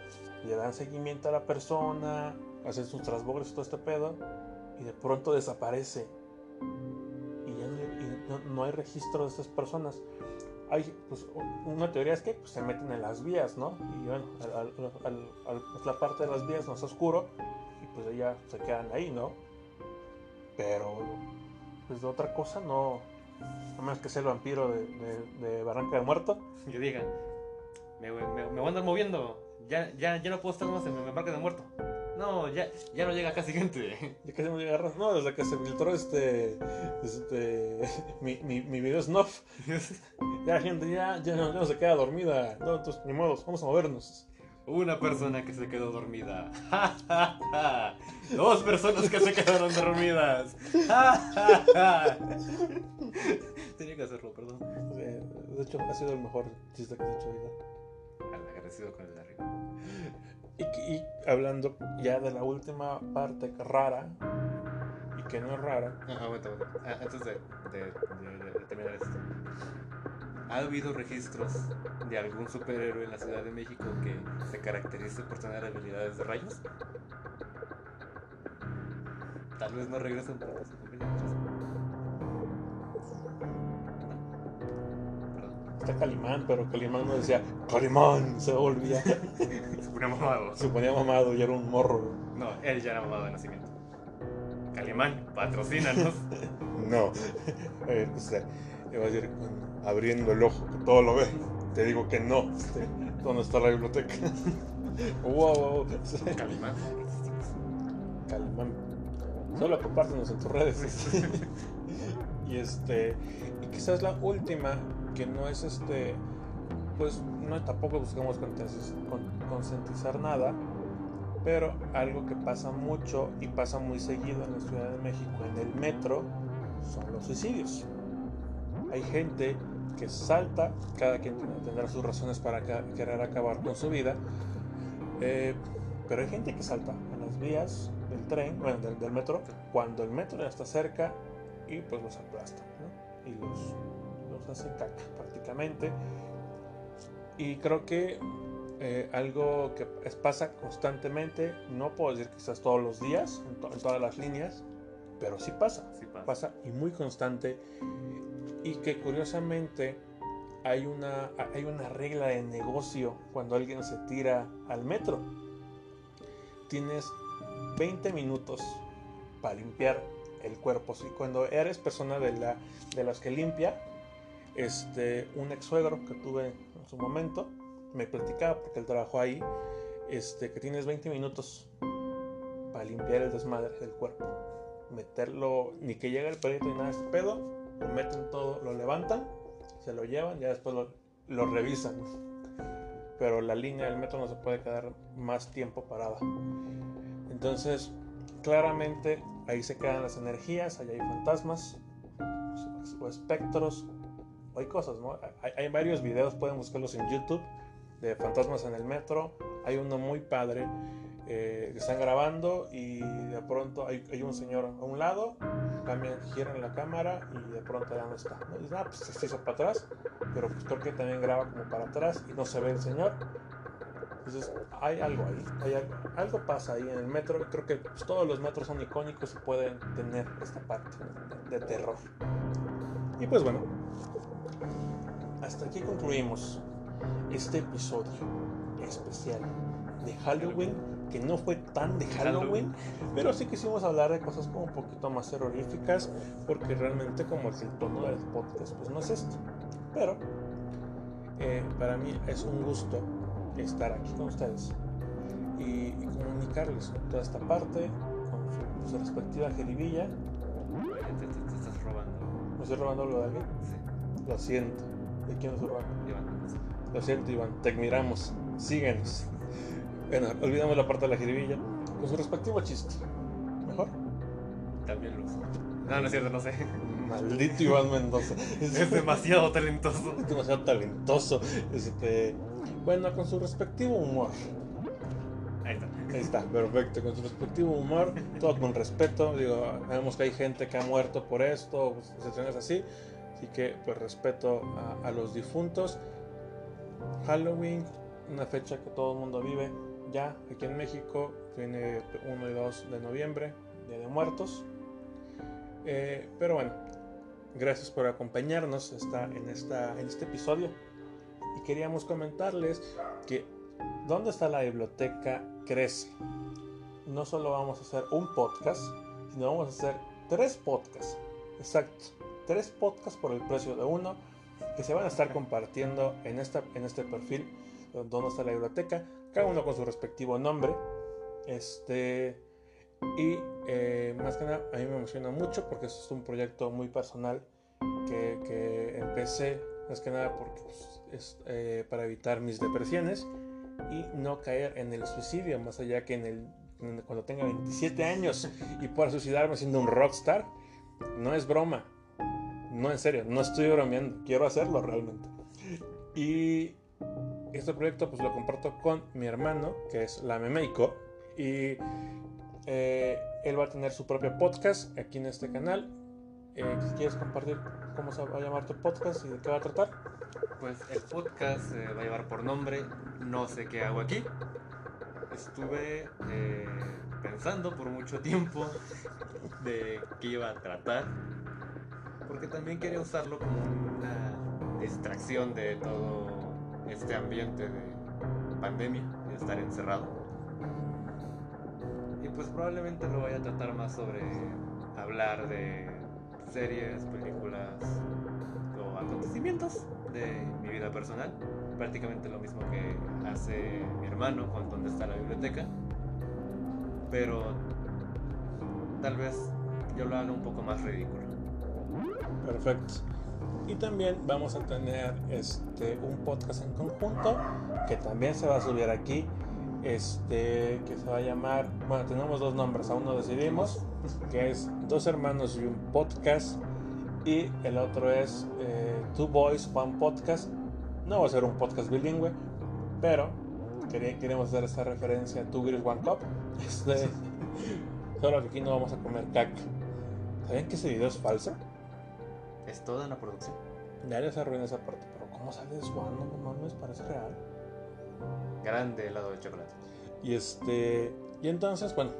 le dan seguimiento a la persona, hacen sus transbordos y todo este pedo, y de pronto desaparece. Y ya no hay registro de estas personas hay, pues, una teoría es que pues, se meten en las vías, ¿no? Y bueno, al, al- al- pues, la parte de las vías no es oscuro y pues ya se quedan ahí, ¿no? Pero, pues de otra cosa no, a menos que sea el vampiro de, de- de Barranca del Muerto. Y digan, me, me, voy a andar moviendo. Ya, ya, ya no puedo estar más en marca de muerto. No, ya, ya no llega casi gente. Ya casi no llega a- No, desde que se filtró este, este mi, mi, mi video snuff, ya la gente ya, ya, no, ya no se queda dormida. No, entonces, ni modo, vamos a movernos. Una persona que se quedó dormida. Dos personas que se quedaron dormidas. Tenía que hacerlo, perdón. Eh, De hecho, ha sido el mejor chiste que he hecho. Al agradecido con el de arriba. Hablando ya de la última parte rara, y que no es rara, Ah, aguanta, aguanta. Ah, antes de, terminar esto. ¿Ha habido registros de algún superhéroe en la Ciudad de México que se caracterice por tener habilidades de rayos? Tal vez no regresen porque su familia está Calimán, pero Calimán no decía Calimán, se volvía, Se ponía mamado. se ponía mamado y era un morro. No, él ya era mamado de nacimiento. Calimán, patrocínanos. No, eh, o sea, iba a decir abriendo el ojo, que todo lo ve. Te digo que no. ¿Dónde está la biblioteca? wow, wow, Calimán. Calimán. Solo compártenos en tus redes. y este. Y quizás la última, que no es este. Pues no tampoco buscamos concientiz- con- concientizar nada. Pero algo que pasa mucho y pasa muy seguido en la Ciudad de México, en el metro, son los suicidios. Hay gente que salta, cada quien tendrá sus razones para querer acabar con su vida, eh, pero hay gente que salta en las vías del tren, bueno, del, del metro, cuando el metro ya está cerca y pues los aplasta, ¿no? Y los, los hace caca prácticamente. Y creo que eh, algo que pasa constantemente, no puedo decir quizás todos los días, en, to- en todas las líneas, pero sí pasa Sí pasa. pasa y muy constante y que curiosamente hay una, hay una regla de negocio cuando alguien se tira al metro. Tienes 20 minutos para limpiar el cuerpo. ¿sí? Cuando eres persona de, la, de las que limpia, este, un ex suegro que tuve en su momento me platicaba, porque él trabajó ahí, este, que tienes 20 minutos para limpiar el desmadre del cuerpo. meterlo, ni que llegue el perito ni nada de pedo, lo meten todo, lo levantan, se lo llevan, ya después lo, lo revisan. Pero la línea del metro no se puede quedar más tiempo parada. Entonces, claramente ahí se quedan las energías, ahí hay fantasmas o espectros, hay cosas, ¿no? Hay, hay varios videos, pueden buscarlos en YouTube de fantasmas en el metro. Hay uno muy padre eh, que están grabando y de pronto hay, hay, un señor a un lado, cambian, giran la cámara y de pronto ya no está. ¿no? Y, ah, pues se hizo para atrás, pero pues creo que también graba como para atrás y no se ve el señor. Entonces hay algo ahí, hay algo, algo pasa ahí en el metro. Creo que pues, todos los metros son icónicos y pueden tener esta parte de terror. Y pues bueno, hasta aquí concluimos este episodio especial de Halloween, que no fue tan de Halloween, pero sí quisimos hablar de cosas como un poquito más terroríficas, porque realmente como el tono del podcast pues no es esto. Pero eh, para mí es un gusto estar aquí con ustedes y, y comunicarles toda esta parte con su, su respectiva jeribilla. Te, te, te, estás robando. ¿Me estoy robando lo de alguien? Sí. Lo siento. ¿De quién estoy robando? Iván. Lo siento, Iván. Te admiramos. Síguenos. Bueno, olvidamos la parte de la jiribilla. Con su respectivo chiste. ¿Mejor? También lo. No, no es cierto, no sé. Maldito Iván Mendoza. Es demasiado talentoso. Es demasiado talentoso. Este, bueno, con su respectivo humor. Ahí está. Ahí está, perfecto. Con su respectivo humor, todo con respeto. Digo, sabemos que hay gente que ha muerto por esto, situaciones así. Así que, pues, respeto a, a los difuntos. Halloween, una fecha que todo el mundo vive ya aquí en México. Viene 1 y 2 de noviembre, Día de Muertos. Eh, pero bueno, gracias por acompañarnos esta, en, esta, en este episodio. Y queríamos comentarles que ¿Dónde está la biblioteca? Crece. No solo vamos a hacer un podcast, sino vamos a hacer tres podcasts. Exacto. Tres podcasts por el precio de uno que se van a estar compartiendo en, esta, en este perfil donde está la biblioteca, cada uno con su respectivo nombre. Este, y eh, más que nada, a mí me emociona mucho porque es un proyecto muy personal que, que empecé, más que nada porque pues, es eh, para evitar mis depresiones y no caer en el suicidio, más allá que en el cuando tenga 27 años y pueda suicidarme siendo un rockstar. No es broma. No, en serio, no estoy bromeando. Quiero hacerlo realmente. Y este proyecto pues lo comparto con mi hermano, que es la Memeiko. Y eh, él va a tener su propio podcast aquí en este canal. Eh, ¿Quieres compartir cómo se va a llamar tu podcast y de qué va a tratar? Pues el podcast eh, va a llevar por nombre No sé qué hago aquí. Estuve eh, pensando por mucho tiempo de qué iba a tratar, porque también quería usarlo como una distracción de todo este ambiente de pandemia, de estar encerrado. Y pues probablemente lo vaya a tratar más sobre hablar de series, películas o acontecimientos de mi vida personal. Prácticamente lo mismo que hace mi hermano con donde está la biblioteca. Pero tal vez yo lo haga un poco más ridículo. Perfecto. Y también vamos a tener este, un podcast en conjunto que también se va a subir aquí. Este, que se va a llamar, bueno, tenemos dos nombres, aún no decidimos, que es Dos Hermanos y un Podcast. Y el otro es eh, Two Boys, One Podcast. No va a ser un podcast bilingüe, pero queremos hacer esta referencia a Two Girls, One Cup. Este, solo que aquí no vamos a comer caca. ¿Saben que ese video es falso? Es toda una producción. Ya les arruiné esa parte, pero ¿cómo sale Swan? No mames, parece real. Grande helado de chocolate. Y este. Y entonces, bueno.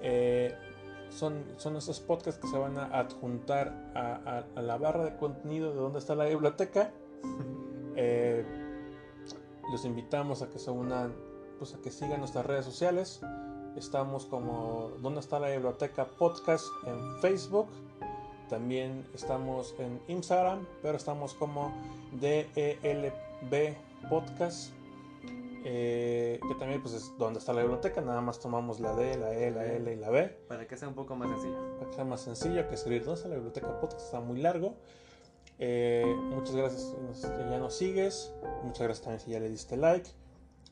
eh, son, son estos podcasts que se van a adjuntar a, a- a la barra de contenido de donde está la biblioteca. Eh, los invitamos a que se unan, pues a que sigan nuestras redes sociales. Estamos como ¿Dónde está la biblioteca? Podcast en Facebook. También estamos en Instagram, pero estamos como DELB Podcast. eh, que también pues es donde está la biblioteca, nada más tomamos la D, la E, la L y la B, Para que sea un poco más sencillo. para que sea más sencillo que escribir dónde está la biblioteca podcast, está muy largo. Eh, muchas gracias si ya nos sigues, muchas gracias también si ya le diste like.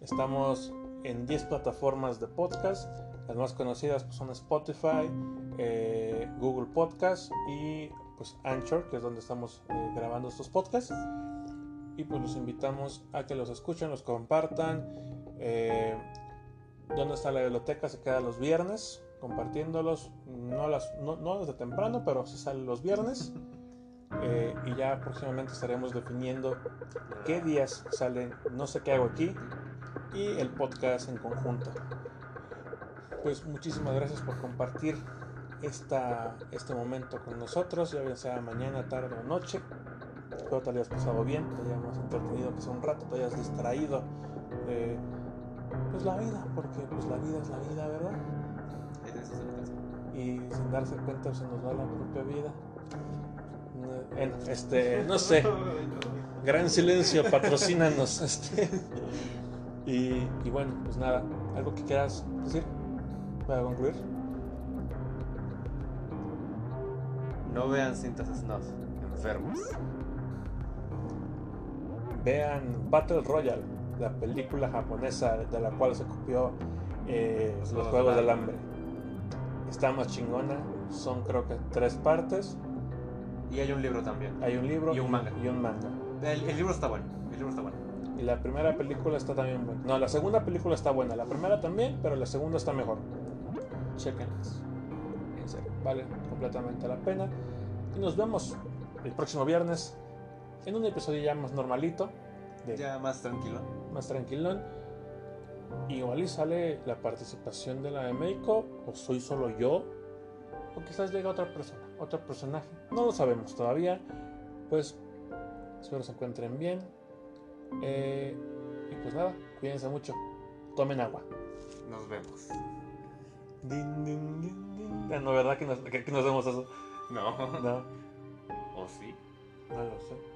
Estamos en 10 plataformas de podcast, las más conocidas pues, son Spotify, eh, Google Podcast y pues Anchor, que es donde estamos eh, grabando estos podcasts. Y pues los invitamos a que los escuchen, los compartan. Eh, ¿Dónde está la biblioteca? Se queda los viernes compartiéndolos. No, las, no, no desde temprano, pero sí sale los viernes. Eh, y ya próximamente estaremos definiendo qué días salen No sé qué hago aquí y el podcast en conjunto. Pues muchísimas gracias por compartir esta, este momento con nosotros, ya bien sea mañana, tarde o noche. Espero te hayas pasado bien, te hayamos entretenido que sea un rato, te hayas distraído de pues, la vida, porque pues, la vida es la vida, ¿verdad? Y sin darse cuenta se nos va la propia vida. No, bueno, este, no sé, gran silencio, patrocínanos. Este. Y, y bueno, pues nada, algo que quieras decir para concluir. No vean cintas snuff, enfermos. Vean Battle Royale, la película japonesa de la cual se copió eh, Los los Juegos del Hambre. Está más chingona, son creo que tres partes. Y hay un libro también. Hay un libro Y un manga. Y un manga. El, el libro está bueno. El libro está bueno. Y la primera película está también buena. No, la segunda película está buena. La primera también, pero la segunda está mejor. Chequenlas. Vale completamente la pena. Y nos vemos el próximo viernes en un episodio ya más normalito, de Ya más tranquilo. más tranquilón. Igual y sale la participación de la de Meiko, o soy solo yo, o quizás llega otra persona, otro personaje. No lo sabemos todavía. Pues espero se encuentren bien. Eh, y pues nada, cuídense mucho. Tomen agua. Nos vemos. Din, din, din, din. Ah, no, ¿verdad que, nos, que, que no hacemos eso? No. No. ¿O sí? No lo sé.